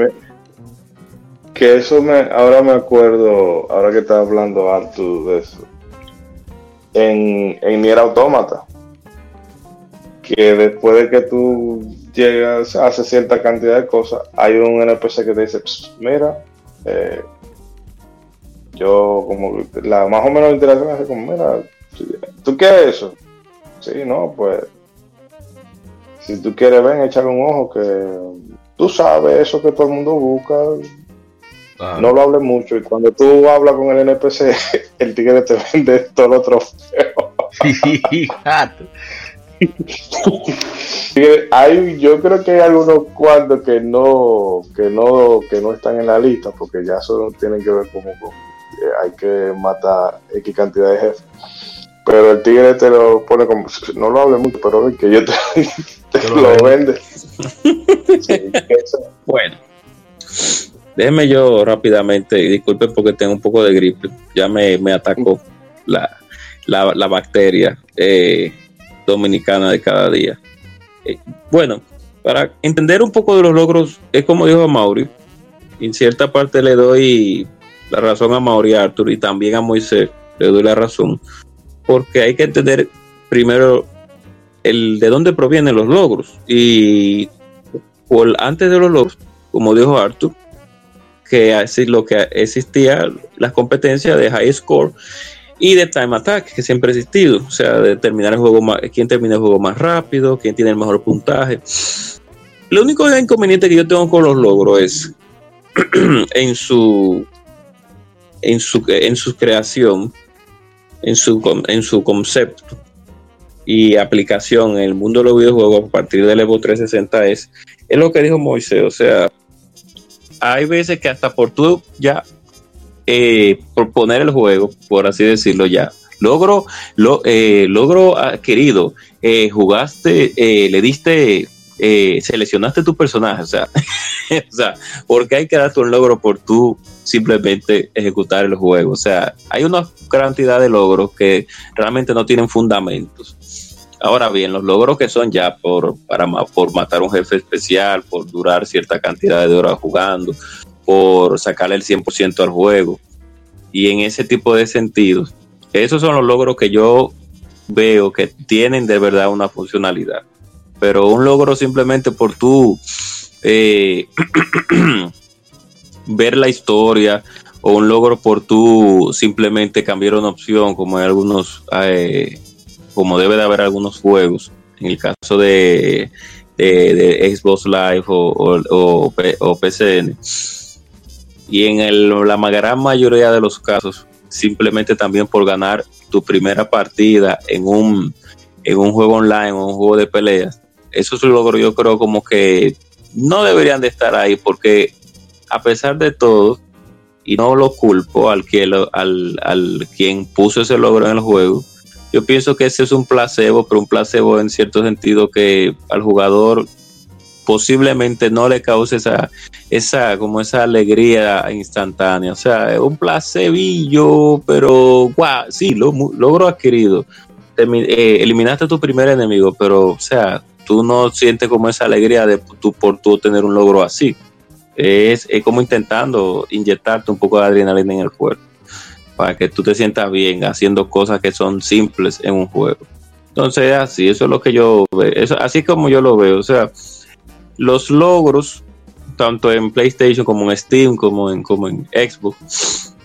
Que eso me, ahora me acuerdo, ahora que estaba hablando Artu de eso, en, en Nier Automata, que después de que tú llegas, haces cierta cantidad de cosas, hay un NPC que te dice, "Psst, mira, eh, yo como la más o menos interacción es como, mira, ¿tú quieres eso? Sí, no, pues, si tú quieres ven, échale un ojo que tú sabes eso que todo el mundo busca, no lo hables mucho y cuando tú hablas con el NPC, el tigre te vende todo lo trofeo. gato. Tigre, Hay, yo creo que hay algunos cuantos que no, que no, que no están en la lista porque ya solo tienen que ver como con eh, hay que matar X cantidad de jefes. Pero el tigre te lo pone como, no lo hables mucho, pero que yo te, te Te lo vende. Sí, eso. Bueno, déjeme yo rápidamente, y disculpen porque tengo un poco de gripe, ya me, me atacó la, la, la bacteria eh, dominicana de cada día. Eh, bueno, para entender un poco de los logros, es como dijo Mauri, en cierta parte le doy la razón a Mauri Arthur y también a Moisés le doy la razón, porque hay que entender primero el de dónde provienen los logros y por antes de los logros, como dijo Arthur, que lo que existía las competencias de high score y de time attack que siempre ha existido, o sea, de terminar el juego más, quién termina el juego más rápido, quién tiene el mejor puntaje. Lo único inconveniente que yo tengo con los logros es en su en su en su creación, en su en su concepto y aplicación en el mundo de los videojuegos a partir del Evo 360 es es lo que dijo Moisés, o sea, hay veces que hasta por tú ya eh, proponer el juego, por así decirlo ya, logro, lo, eh, logro adquirido, eh, jugaste, eh, le diste, eh, seleccionaste tu personaje, o sea, o sea, porque hay que darte un logro por tú simplemente ejecutar el juego, o sea, hay una cantidad de logros que realmente no tienen fundamentos. Ahora bien, los logros que son ya por, para, por matar un jefe especial, por durar cierta cantidad de horas jugando, por sacarle el 100% al juego, y en ese tipo de sentidos, esos son los logros que yo veo que tienen de verdad una funcionalidad. Pero un logro simplemente por tú eh, ver la historia o un logro por tú simplemente cambiar una opción, como hay algunos, eh, como debe de haber algunos juegos, en el caso de, Xbox Live o, o, PCN. Y en el- la gran mayoría de los casos, simplemente también por ganar tu primera partida en un, en un juego online o un juego de peleas, esos logros yo creo como que no deberían de estar ahí porque a pesar de todo, y no lo culpo al, que al, al quien puso ese logro en el juego, yo pienso que ese es un placebo, pero un placebo en cierto sentido que al jugador posiblemente no le cause esa, esa, como esa alegría instantánea. O sea, es un placebillo, pero guau, sí, lo, logro adquirido. Eh, eliminaste a tu primer enemigo, pero, o sea, tú no sientes como esa alegría de tú, por tú tener un logro así. Es como intentando inyectarte un poco de adrenalina en el cuerpo para que tú te sientas bien haciendo cosas que son simples en un juego. Entonces, así, eso es lo que yo veo, eso, así como yo lo veo, o sea, los logros, tanto en PlayStation como en Steam, como en, como en Xbox,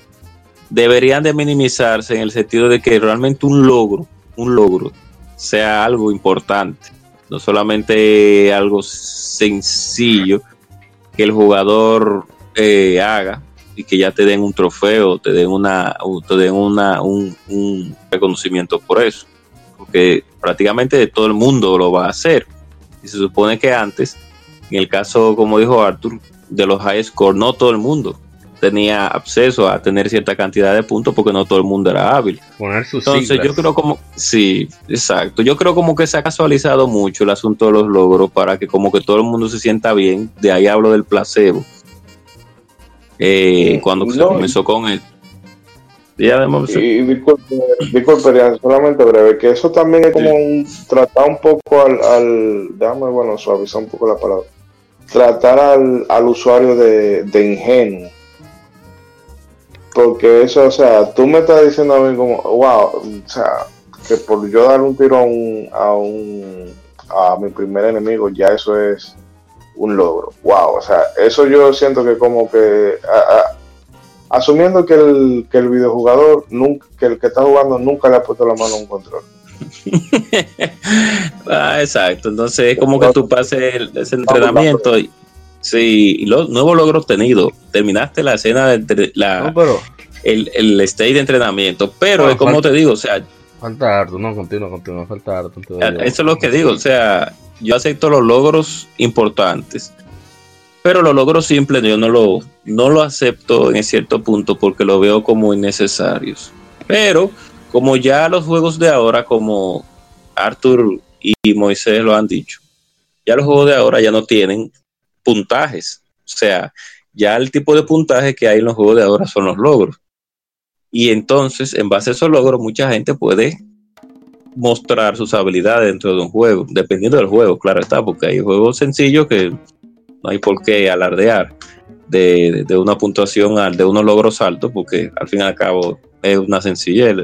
deberían de minimizarse en el sentido de que realmente un logro un logro sea algo importante, no solamente algo sencillo que el jugador eh, haga y que ya te den un trofeo, te den una, te den una, un, un reconocimiento por eso, porque prácticamente todo el mundo lo va a hacer. Y se supone que antes, en el caso, como dijo Arthur, de los high score, no todo el mundo tenía acceso a tener cierta cantidad de puntos porque no todo el mundo era hábil. Poner sus Entonces siglas. yo creo como, sí, exacto, yo creo como que se ha casualizado mucho el asunto de los logros para que como que todo el mundo se sienta bien, de ahí hablo del placebo. Eh, cuando se no, comenzó con él. Y además, Y, y disculpe, disculpe, solamente breve, que eso también es como un, tratar un poco al, al, déjame, bueno, suavizar un poco la palabra, tratar al, al usuario de, de ingenuo. Porque eso, o sea, tú me estás diciendo a mí como, wow, o sea, que por yo dar un tiro a un, a un, a mi primer enemigo, ya eso es un logro. Wow, o sea, eso yo siento que como que, a- a- asumiendo que el, que el videojugador, nunca, que el que está jugando nunca le ha puesto la mano a un control. ah, exacto, entonces es como que tú pases el- ese entrenamiento y, sí, y los nuevos logros obtenidos, terminaste la escena de entre- la, No, pero el, el stage de entrenamiento, pero es como te digo, o sea, falta harto, no, continúa, continúa, falta harto. yo- Eso es lo que digo, o sea, yo acepto los logros importantes, pero los logros simples yo no lo, no lo acepto en cierto punto porque lo veo como innecesarios. Pero como ya los juegos de ahora, como Arthur y Moisés lo han dicho, ya los juegos de ahora ya no tienen puntajes. O sea, ya el tipo de puntaje que hay en los juegos de ahora son los logros. Y entonces, en base a esos logros, mucha gente puede mostrar sus habilidades dentro de un juego, dependiendo del juego, claro está, porque hay juegos sencillos que no hay por qué alardear de, de una puntuación, al- de unos logros altos, porque al fin y al cabo es una sencillez.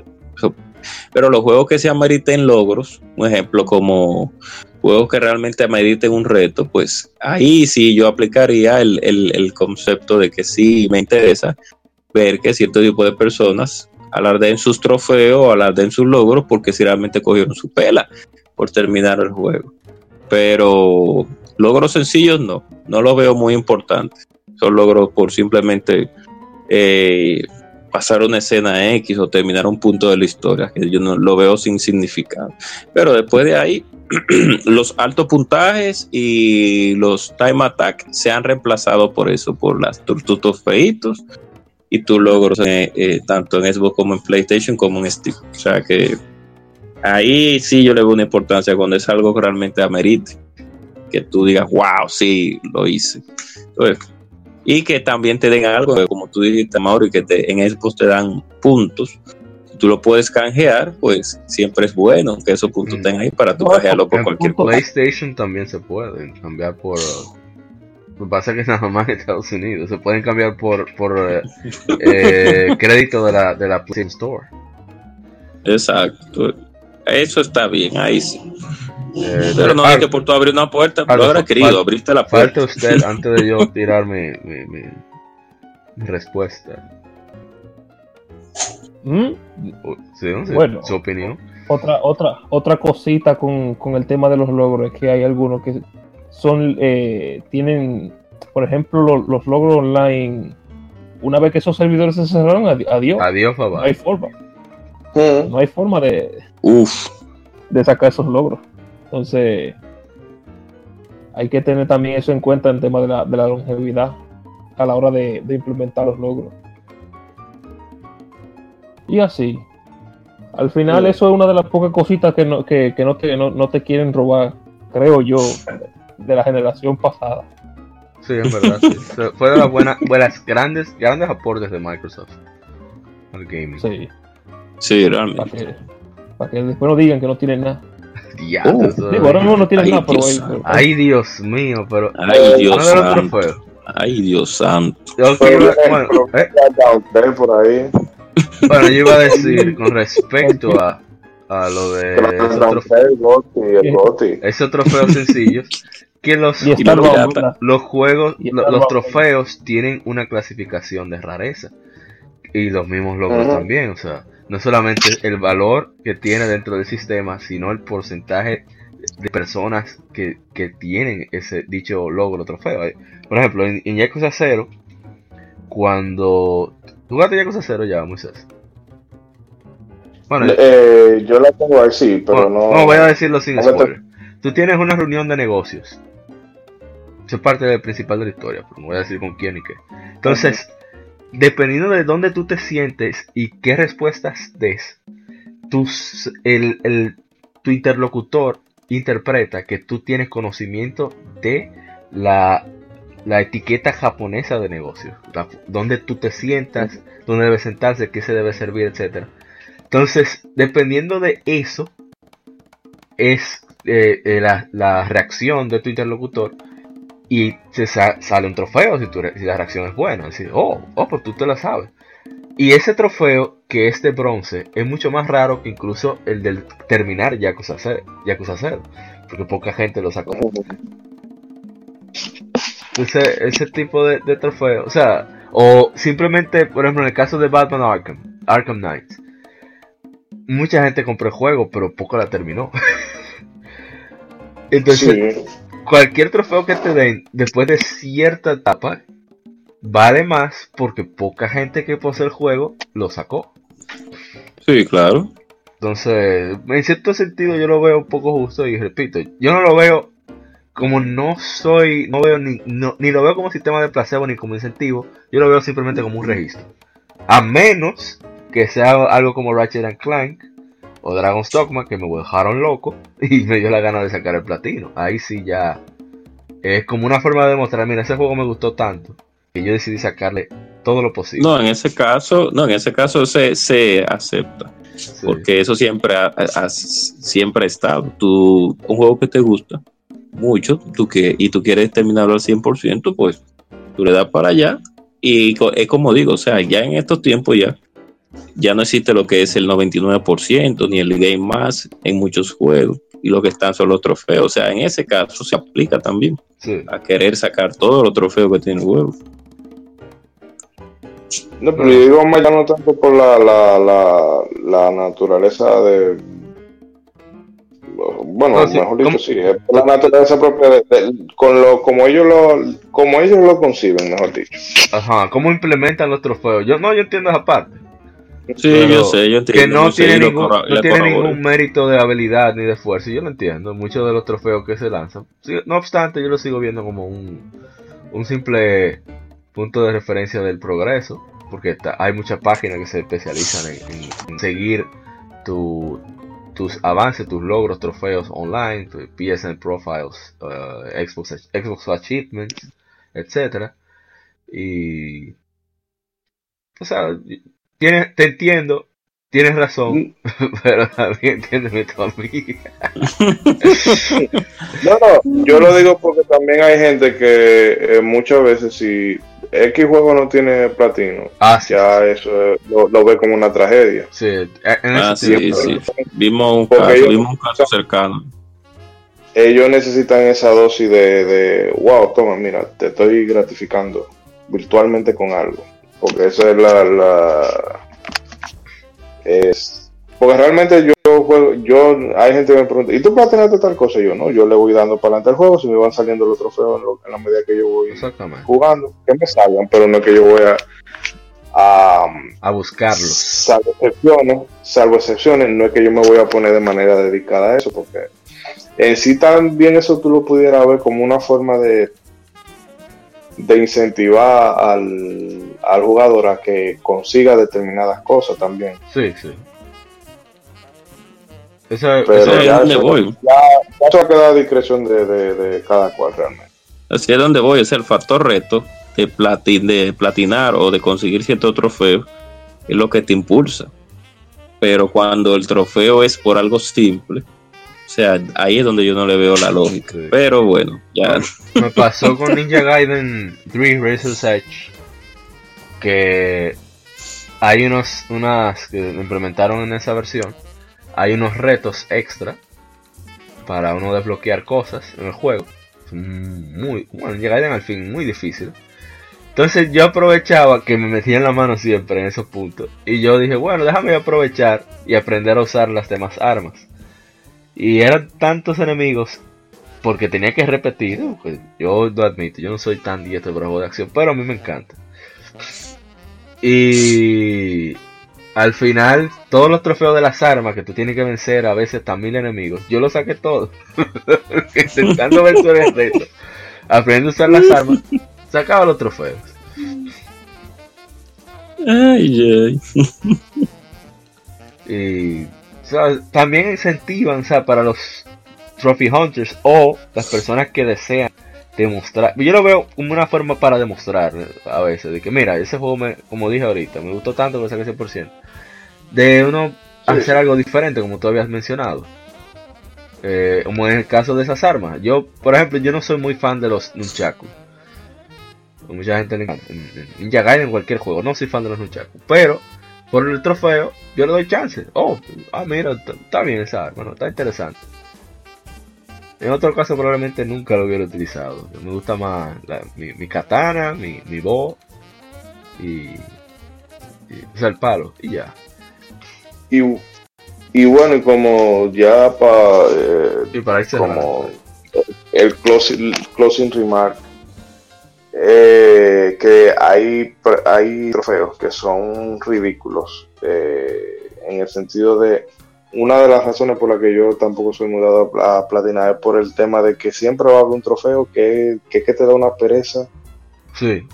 Pero los juegos que se ameriten logros, un ejemplo como juegos que realmente ameriten un reto, pues ahí sí yo aplicaría el, el- el concepto de que sí me interesa ver que cierto tipo de personas alardeen sus trofeos, alardeen sus logros, porque si realmente cogieron su pela por terminar el juego. Pero logros sencillos no, no los veo muy importantes. Son logros por simplemente eh, pasar una escena X o terminar un punto de la historia, que yo no lo veo sin significado. Pero después de ahí, los altos puntajes y los time attack se han reemplazado por eso, por las tus trofeitos y tus logros eh, eh, tanto en Xbox como en PlayStation como en Steam. O sea que ahí sí yo le veo una importancia cuando es algo que realmente amerite. Que tú digas, wow, sí, lo hice. Entonces, y que también te den algo, como tú dijiste, Mauro, que te, en Xbox te dan puntos. Si tú lo puedes canjear, pues siempre es bueno que esos puntos Mm. estén ahí para tú canjearlo por cualquier cosa. PlayStation también se pueden cambiar por. Lo que pasa es que nada más en Estados Unidos. Se pueden cambiar por, por eh, eh, crédito de la, de la PlayStation Store. Exacto. Eso está bien, ahí sí. Eh, Pero no es que por tú abrir una puerta, Ah, habrás fal- querido, abriste la puerta. Falta usted antes de yo tirar mi, mi, mi- mi respuesta. ¿Mm? O- ¿sí, no? Sí, Bueno. Su opinión. Otra, otra, otra cosita con, con el tema de los logros es que hay algunos que son, eh, tienen, por ejemplo, lo- los logros online. Una vez que esos servidores se cerraron, adi- adiós. Adiós, No papá. hay forma, no hay forma de, Uf, de sacar esos logros. Entonces, hay que tener también eso en cuenta en el tema de la, de la longevidad a la hora de, de implementar los logros. Y así. Al final, Sí. eso es una de las pocas cositas que no, que, que no, te, no, no te quieren robar, creo yo, de la generación pasada. Sí, en verdad. sí. Fue- de las buenas, buenas grandes, grandes aportes de Microsoft al gaming. Sí, sí, para realmente. que, para que después no digan que no tienen nada. Diablo, Uh, Digo, ahora mismo no tienen Ay, nada, pero, Dios pero- Ay, Dios mío, pero. Ay, Dios ¿Cuál era el santo. Ay, Dios santo. Yo bueno, eh, ya, por ahí. bueno, yo iba a decir con respecto a, a lo de esos, trofe- el Goti, el Goti. esos trofeos sencillos, que los, y los juegos, Y los trofeos tienen una clasificación de rareza. Y los mismos logros también, o sea, no solamente el valor que tiene dentro del sistema, sino el porcentaje de personas que, que tienen ese dicho logro trofeo. Por ejemplo, en, en Yakuza 0, cuando... ¿Tú jugaste Yakuza 0 ya, Moisés? Bueno, eh, yo la tengo ahí, sí, pero no... No, voy a decirlo sin spoiler. Tú tienes una reunión de negocios. Eso es parte del principal de la historia, pero no voy a decir con quién y qué. Entonces, dependiendo de dónde tú te sientes y qué respuestas des, el, tu interlocutor interpreta que tú tienes conocimiento de la, la etiqueta japonesa de negocios, dónde tú te sientas, dónde debe sentarse, qué se debe servir, etc. Entonces, dependiendo de eso, es eh, eh, la, la, reacción de tu interlocutor y se sale un trofeo si, tu, si la reacción es buena. Decir, oh, oh, pues tú te la sabes. Y ese trofeo, que es de bronce, es mucho más raro que incluso el del terminar Yakuza 0, Yakuza 0 porque poca gente lo sacó. Entonces, ese tipo de, de trofeo, o sea, o simplemente, por ejemplo, en el caso de Batman Arkham, Arkham Knight, mucha gente compró el juego, pero poco la terminó. Entonces, cualquier trofeo que te den después de cierta etapa vale más porque poca gente que posee el juego lo sacó. Sí, claro. Entonces, en cierto sentido yo lo veo un poco justo y repito, yo no lo veo como no soy, no veo ni, ni lo veo como sistema de placebo ni como incentivo, yo lo veo simplemente como un registro. A menos que sea algo como Ratchet and Clank o Dragon's Dogma que me dejaron loco y me dio la gana de sacar el platino. Ahí sí ya es como una forma de demostrar, mira, ese juego me gustó tanto que yo decidí sacarle todo lo posible. No, en ese caso, no, en ese caso se, se acepta. Porque eso siempre ha, siempre ha estado. Tú, un juego que te gusta mucho tú que, y tú quieres terminarlo al 100%, pues tú le das para allá. Y es como digo, o sea, ya en estos tiempos ya, ya no existe lo que es el 99% ni el game más en muchos juegos. Y lo que están son los trofeos. O sea, en ese caso se aplica también a querer sacar todos los trofeos que tiene el juego. No, pero yo digo más ya no tanto por la, la, la, la naturaleza de. Bueno, mejor dicho, sí, es por la naturaleza propia de, con lo, como ellos lo, como ellos lo conciben, mejor dicho. Ajá, cómo implementan los trofeos. Yo no, yo entiendo esa parte. Sí, yo sé, yo entiendo. Que no tiene, ningún, no tiene ningún mérito de habilidad ni de esfuerzo, yo lo entiendo. Muchos de los trofeos que se lanzan. No obstante, yo lo sigo viendo como un, un simple punto de referencia del progreso, porque hay muchas páginas que se especializan en, seguir tu, tus avances, tus logros, trofeos online, PSN profiles, uh, Xbox, Xbox achievements, etc. Y, o sea, te entiendo, tienes razón, mm. pero también entiéndeme tu amiga. no, no, yo lo digo porque también hay gente que eh, muchas veces si X juego no tiene platino, ah, ya eso lo, ve como una tragedia. Sí, ah, sí, sí. Vimos un, caso, vimos un caso cercano. Ellos necesitan esa dosis de, de, wow, toma, mira, te estoy gratificando virtualmente con algo. Porque esa es la, la es porque realmente yo juego, yo, hay gente que me pregunta, ¿y tú tener tal cosa? yo no, yo le voy dando para adelante el juego, si me van saliendo los trofeos en, la medida que yo voy jugando, que me salgan, pero no es que yo voy a a, a buscarlos. Salvo excepciones, salvo excepciones, no es que yo me voy a poner de manera dedicada a eso, porque en sí también eso tú lo pudieras ver como una forma de, de incentivar al, al jugador a que consiga determinadas cosas también. Sí, sí. Esa, es donde voy. Ya, eso queda a discreción de, de, cada cual realmente. Así es donde voy, es el factor reto de, de platinar o de conseguir cierto trofeo, es lo que te impulsa. Pero cuando el trofeo es por algo simple, o sea, ahí es donde yo no le veo la lógica. Pero bueno, ya. Me pasó con Ninja Gaiden 3 Razor's Edge que hay unos unas que implementaron en esa versión hay unos retos extra para uno desbloquear cosas en el juego. Muy, bueno, llegar al fin muy difícil. Entonces yo aprovechaba que me metía en la mano siempre en esos puntos. Y yo dije, bueno, déjame aprovechar y aprender a usar las demás armas. Y eran tantos enemigos porque tenía que repetir. Pues, yo lo admito, yo no soy tan diestro para juego de acción, pero a mí me encanta. Y al final, todos los trofeos de las armas que tú tienes que vencer, a veces también enemigos, yo los saqué todos. Intentando vencer el reto. Aprendiendo a usar las armas, sacaba los trofeos. Ay, ay. Y o sea, también incentivan o sea, para los Trophy Hunters o las personas que desean demostrar. Yo lo veo como una forma para demostrar a veces. De que mira, ese juego, me, como dije ahorita, me gustó tanto que saqué 100%. De uno hacer algo diferente, como tú habías mencionado. Eh, como en el caso de esas armas. Yo, por ejemplo, yo no soy muy fan de los Nunchaku. Mucha gente le encanta. En Gaiden en cualquier juego. No soy fan de los Nunchaku. Pero, por el trofeo, yo le doy chance. Oh, ah, mira, está bien esa arma, ¿no? está interesante. En otro caso probablemente nunca lo hubiera utilizado. Me gusta más mi, mi, katana, mi, mi bo y, y o sea, el palo y ya. Y, y bueno, y como ya pa, eh, y para como el closing, closing remark, eh, que hay, hay trofeos que son ridículos eh, en el sentido de una de las razones por las que yo tampoco soy mudado a platina es por el tema de que siempre va a haber un trofeo que, que, que te da una pereza. Sí.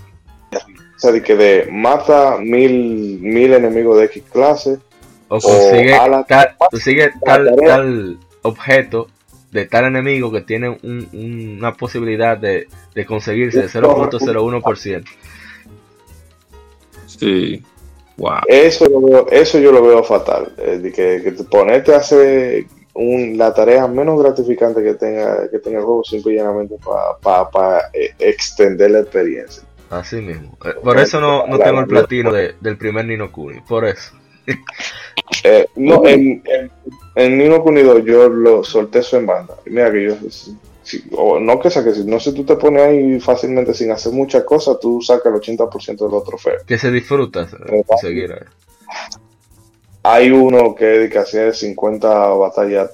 O sea, de que de mata mil, mil enemigos de X clase. O consigue, o tal, consigue tal, tal, objeto de tal enemigo que tiene un, un, una posibilidad de, de conseguirse de 0.01%. Sí. Wow. Eso, lo veo, eso yo lo veo fatal. Eh, que, que te ponerte a hacer un, la tarea menos gratificante que tenga, que tenga el juego simplemente para pa, pa, eh, extender la experiencia. Así mismo. Eh, por eso no, no tengo el platino de, del primer Nino Kuni. Por eso. eh, no, en, en, en, Nino Kuni 2 yo lo solté eso en banda. Mira que yo si, o no que saques, no sé, tú te pones ahí fácilmente sin hacer muchas cosas, tú sacas el 80% de los trofeos. Que se disfruta Eh, seguir ahí. Hay uno que, hacía 50 batallas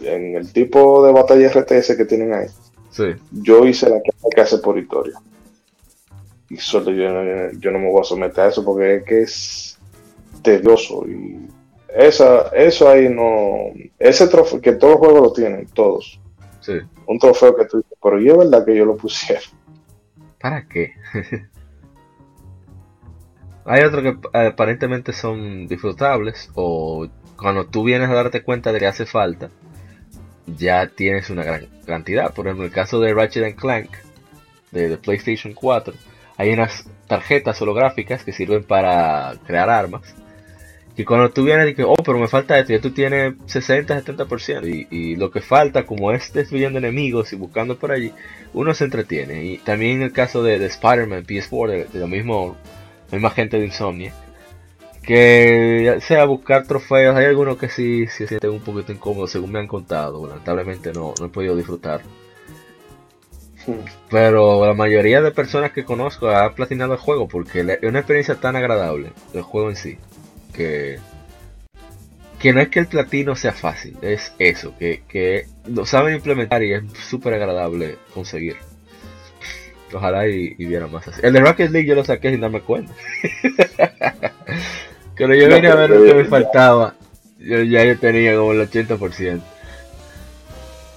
en el tipo de batalla RTS que tienen ahí. Sí. Yo hice la que hay que hacer por historia. Y solo yo, yo no me voy a someter a eso porque es que es tedioso. Y esa, eso ahí no. Ese trofeo, que todos los juegos lo tienen, todos. Sí. Un trofeo que tú dices, pero yo es verdad que yo lo pusiera. ¿Para qué? Hay otros que aparentemente son disfrutables o cuando tú vienes a darte cuenta de que hace falta, ya tienes una gran cantidad. Por ejemplo, en el caso de Ratchet Clank de, de PlayStation 4, hay unas tarjetas holográficas que sirven para crear armas. Y cuando tú vienes y que, oh, pero me falta esto, ya tú tienes 60, 70%. Y, y lo que falta, como es destruyendo enemigos y buscando por allí, uno se entretiene. Y también en el caso de, de Spider-Man PS4, de, de, lo mismo, la misma gente de Insomnia, que sea buscar trofeos, hay algunos que sí se sienten un poquito incómodos, según me han contado. Lamentablemente no, no he podido disfrutar. Pero la mayoría de personas que conozco ha platinado el juego porque es una experiencia tan agradable, el juego en sí que que no es que el platino sea fácil, es eso, que, que lo saben implementar y es súper agradable conseguir. Ojalá y, y viera más así. El de Rocket League yo lo saqué sin darme cuenta. Cuando yo vine a ver lo que me faltaba, yo ya yo tenía como el 80%.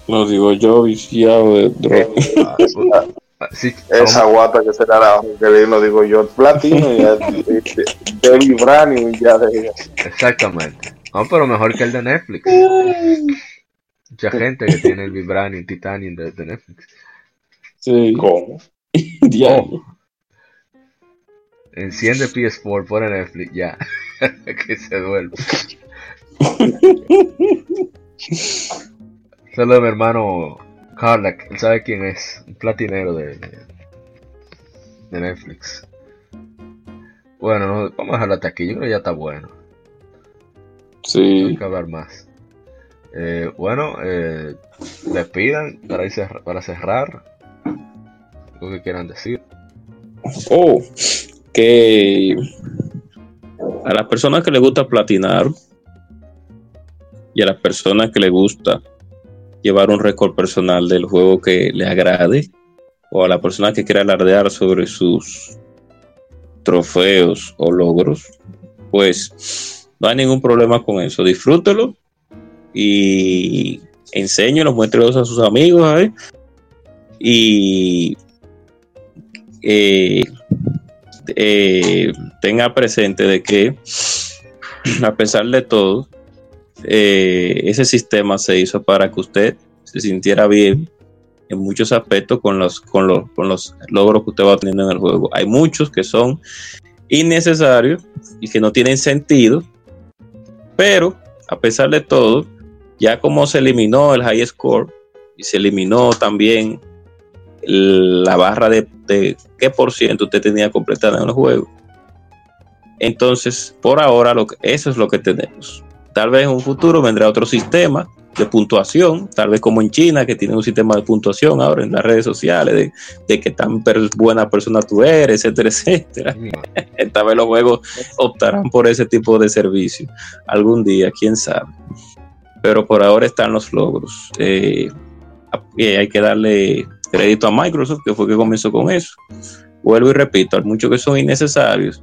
No digo yo viciado de droga. Sí, Esa guata que será la que no digo yo, platino y ya, de, de, de vibranium ya de Exactamente. No, pero mejor que el de Netflix. Mucha gente que tiene el vibranium, titanium de, de Netflix. Sí. ¿Cómo? Diablo. Enciende PS4, pone Netflix, ya. que se duerme. Solo mi hermano Carlack, él sabe quién es, un platinero de, de Netflix. Bueno, no, vamos a dejarlo hasta aquí, yo creo que ya está bueno. Sí. Hay que hablar más. Eh, bueno, eh, les pidan para, cerrar, para cerrar. Lo que quieran decir. Oh, que a las personas que les gusta platinar y a las personas que les gusta llevar un récord personal del juego que les agrade o a la persona que quiera alardear sobre sus trofeos o logros, pues no hay ningún problema con eso. Disfrútelo y enséñelo, muéstrelos a sus amigos y eh, eh, tenga presente de que a pesar de todo, eh, ese sistema se hizo para que usted se sintiera bien en muchos aspectos con los, con los, con los logros que usted va teniendo en el juego. Hay muchos que son innecesarios y que no tienen sentido, pero a pesar de todo, ya como se eliminó el high score y se eliminó también la barra de, qué por ciento usted tenía completada en el juego. Entonces, por ahora, lo eso es lo que tenemos. Tal vez en un futuro vendrá otro sistema de puntuación, tal vez como en China, que tiene un sistema de puntuación ahora en las redes sociales, de, que tan buena persona tú eres, etcétera, etcétera. tal vez los juegos optarán por ese tipo de servicio algún día, quién sabe. Pero por ahora están los logros. Eh, hay que darle crédito a Microsoft, que fue que comenzó con eso. Vuelvo y repito, hay muchos que son innecesarios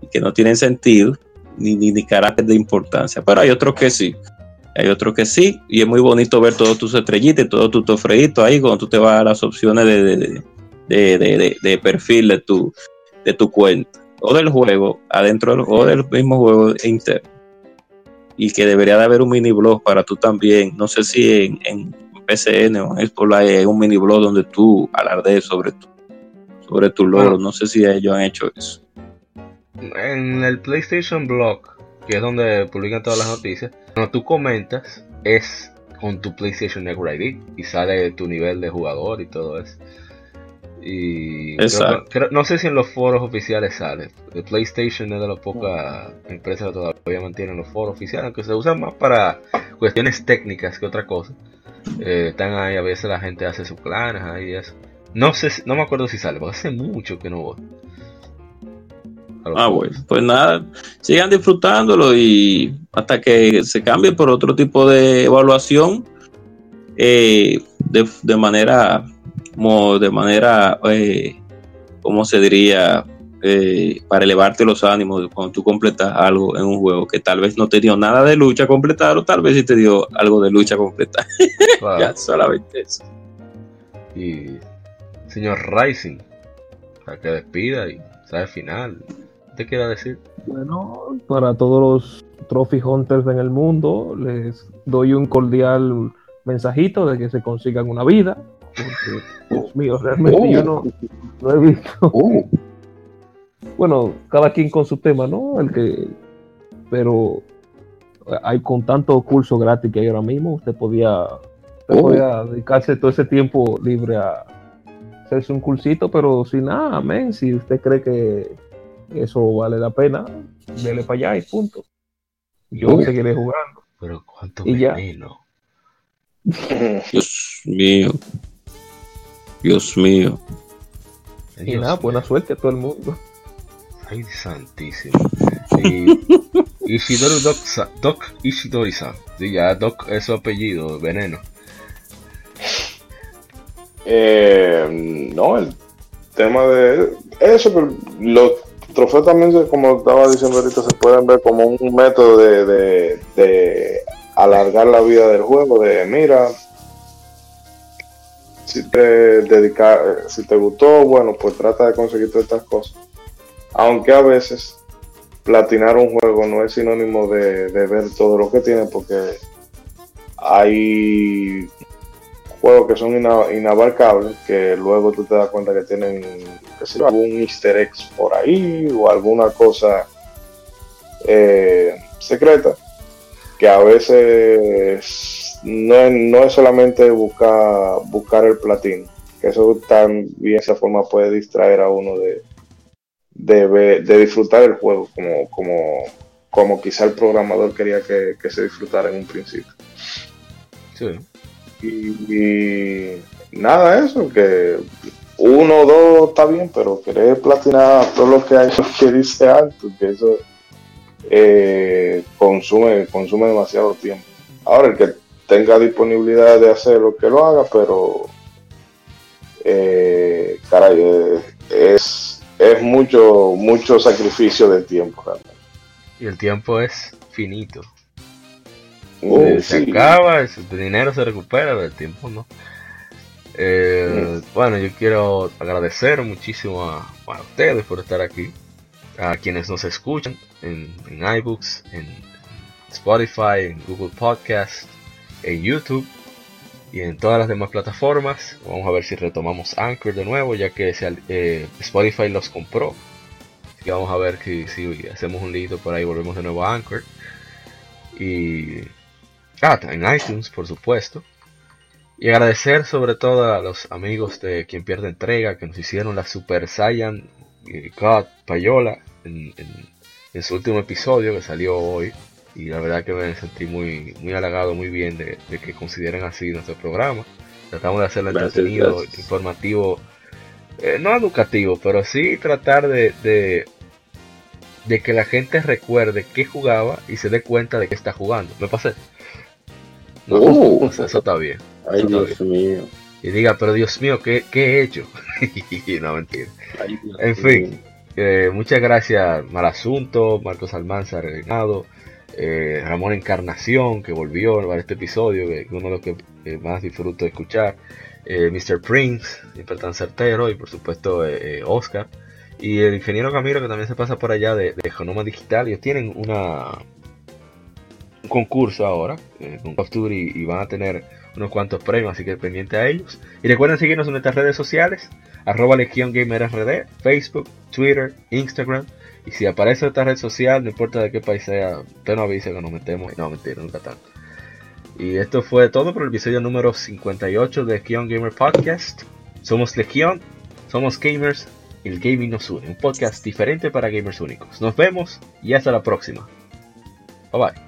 y que no tienen sentido ni, ni, carácter de importancia, pero hay otros que sí. Hay otros que sí, y es muy bonito ver todos tus estrellitas y todos tus tofreitos ahí cuando tú te vas a las opciones de, de, perfil de tu, de tu cuenta o del juego, adentro del, o del mismo juego interno. Y que debería de haber un mini blog para tú también, no sé si en, en PCN o en Xbox hay un mini blog donde tú alardees sobre tu, sobre tu logro. No sé si ellos han hecho eso. En el PlayStation Blog, que es donde publican todas las noticias, cuando tú comentas, es con tu PlayStation Network ID y sale tu nivel de jugador y todo eso. Y no sé si en los foros oficiales sale. El PlayStation es de las pocas empresas que todavía mantienen los foros oficiales, aunque se usan más para cuestiones técnicas que otra cosa. Eh, están ahí, a veces la gente hace sus planes ahí eso. No sé, no me acuerdo si sale, porque hace mucho que no voy. Ah, bueno, pues nada, sigan disfrutándolo y hasta que se cambie por otro tipo de evaluación eh, de, manera, como de manera, eh, ¿cómo se diría? Eh, para elevarte los ánimos cuando tú completas algo en un juego que tal vez no te dio nada de lucha completar o tal vez sí te dio algo de lucha completar. ya solamente eso. Y señor Rising, para que despida y sabe final. ¿Te quiera decir? Bueno, para todos los Trophy Hunters en el mundo, les doy un cordial mensajito de que se consigan una vida. Porque, Dios mío, realmente yo no, no he visto. Oh bueno, cada quien con su tema, ¿no? El que, pero hay con tanto curso gratis que hay ahora mismo, usted podía, oh. dedicarse todo ese tiempo libre a hacerse un cursito, pero sin nada, amén. Si usted cree que eso vale la pena, dele para allá y punto. Yo seguiré jugando. Pero cuánto y veneno. Dios mío. Dios mío. Y nada, buena suerte a todo el mundo. Ay, santísimo. Y Ishidori Doc, Doc Ishidori-san. Sí, ya Doc es su apellido, Veneno. Eh, no, el tema de eso, pero los trofeos también, como estaba diciendo ahorita, se pueden ver como un método de, de, alargar la vida del juego. De mira, si te dedica, si te gustó, bueno, pues trata de conseguir todas estas cosas aunque a veces platinar un juego no es sinónimo de, ver todo lo que tiene, porque hay juegos que son inabarcables, que luego tú te das cuenta que tienen algún easter egg por ahí o alguna cosa eh, secreta, que a veces no es, no es solamente buscar, buscar el platino, que eso también esa forma puede distraer a uno de, de, disfrutar el juego como, como, como quizá el programador quería que, se disfrutara en un principio. Sí. Y, nada, eso, que uno o dos está bien, pero querer platinar todo lo que hay, lo que dice alto, que eso eh, consume, consume demasiado tiempo. Ahora, el que tenga disponibilidad de hacer lo que lo haga, pero eh, caray, eh, es, es mucho, mucho sacrificio de tiempo realmente. Y el tiempo es finito. Uh, Eh, se sí. acaba, el dinero se recupera, pero el tiempo no. Eh, Bueno, yo quiero agradecer muchísimo a, a ustedes por estar aquí, a quienes nos escuchan en, en iBooks, en Spotify, en Google Podcast, en YouTube y en todas las demás plataformas. Vamos a ver si retomamos Anchor de nuevo, ya que eh, Spotify los compró. Así que vamos a ver si, si hacemos un listo por ahí, volvemos de nuevo a Anchor. Y Ah, en iTunes, por supuesto. Y agradecer sobre todo a los amigos de Quien Pierde Entrega que nos hicieron la Super Saiyan eh, God Payola en, en- en su último episodio que salió hoy. Y la verdad que me sentí muy, muy halagado, muy bien de, de que consideren así nuestro programa. Tratamos de hacerlo Gracias, entretenido, gracias. informativo, eh, no educativo, pero sí tratar de, de, de que la gente recuerde qué jugaba y se dé cuenta de que está jugando. ¿Me pasé? No, o sea, eso está bien. Ay, Está Dios mío. Y diga, pero Dios mío, ¿qué, qué he hecho? no, mentira. Ay, En fin, eh, muchas gracias Malasunto, Marcos Almanza Regnado, eh, Ramón Encarnación, que volvió para este episodio, que es uno de los que eh, más disfruto de escuchar, Mr. Prince, siempre tan certero, y por supuesto Oscar, y el ingeniero Camilo, que también se pasa por allá de, de Genoma Digital, ellos tienen una un concurso ahora eh, con Duty y van a tener unos cuantos premios, así que pendiente a ellos. Y recuerden seguirnos en nuestras redes sociales, arroba Legion Gamer RD, Facebook, Twitter, Instagram. Y si aparece esta red social, no importa de qué país sea, usted no avise que nos metemos. No, mentira, nunca tanto. Y esto fue todo por el episodio número 58 de Legion Gamer Podcast. Somos Legion, somos gamers y el gaming nos une. Un podcast diferente para gamers únicos. Nos vemos y hasta la próxima. Bye bye.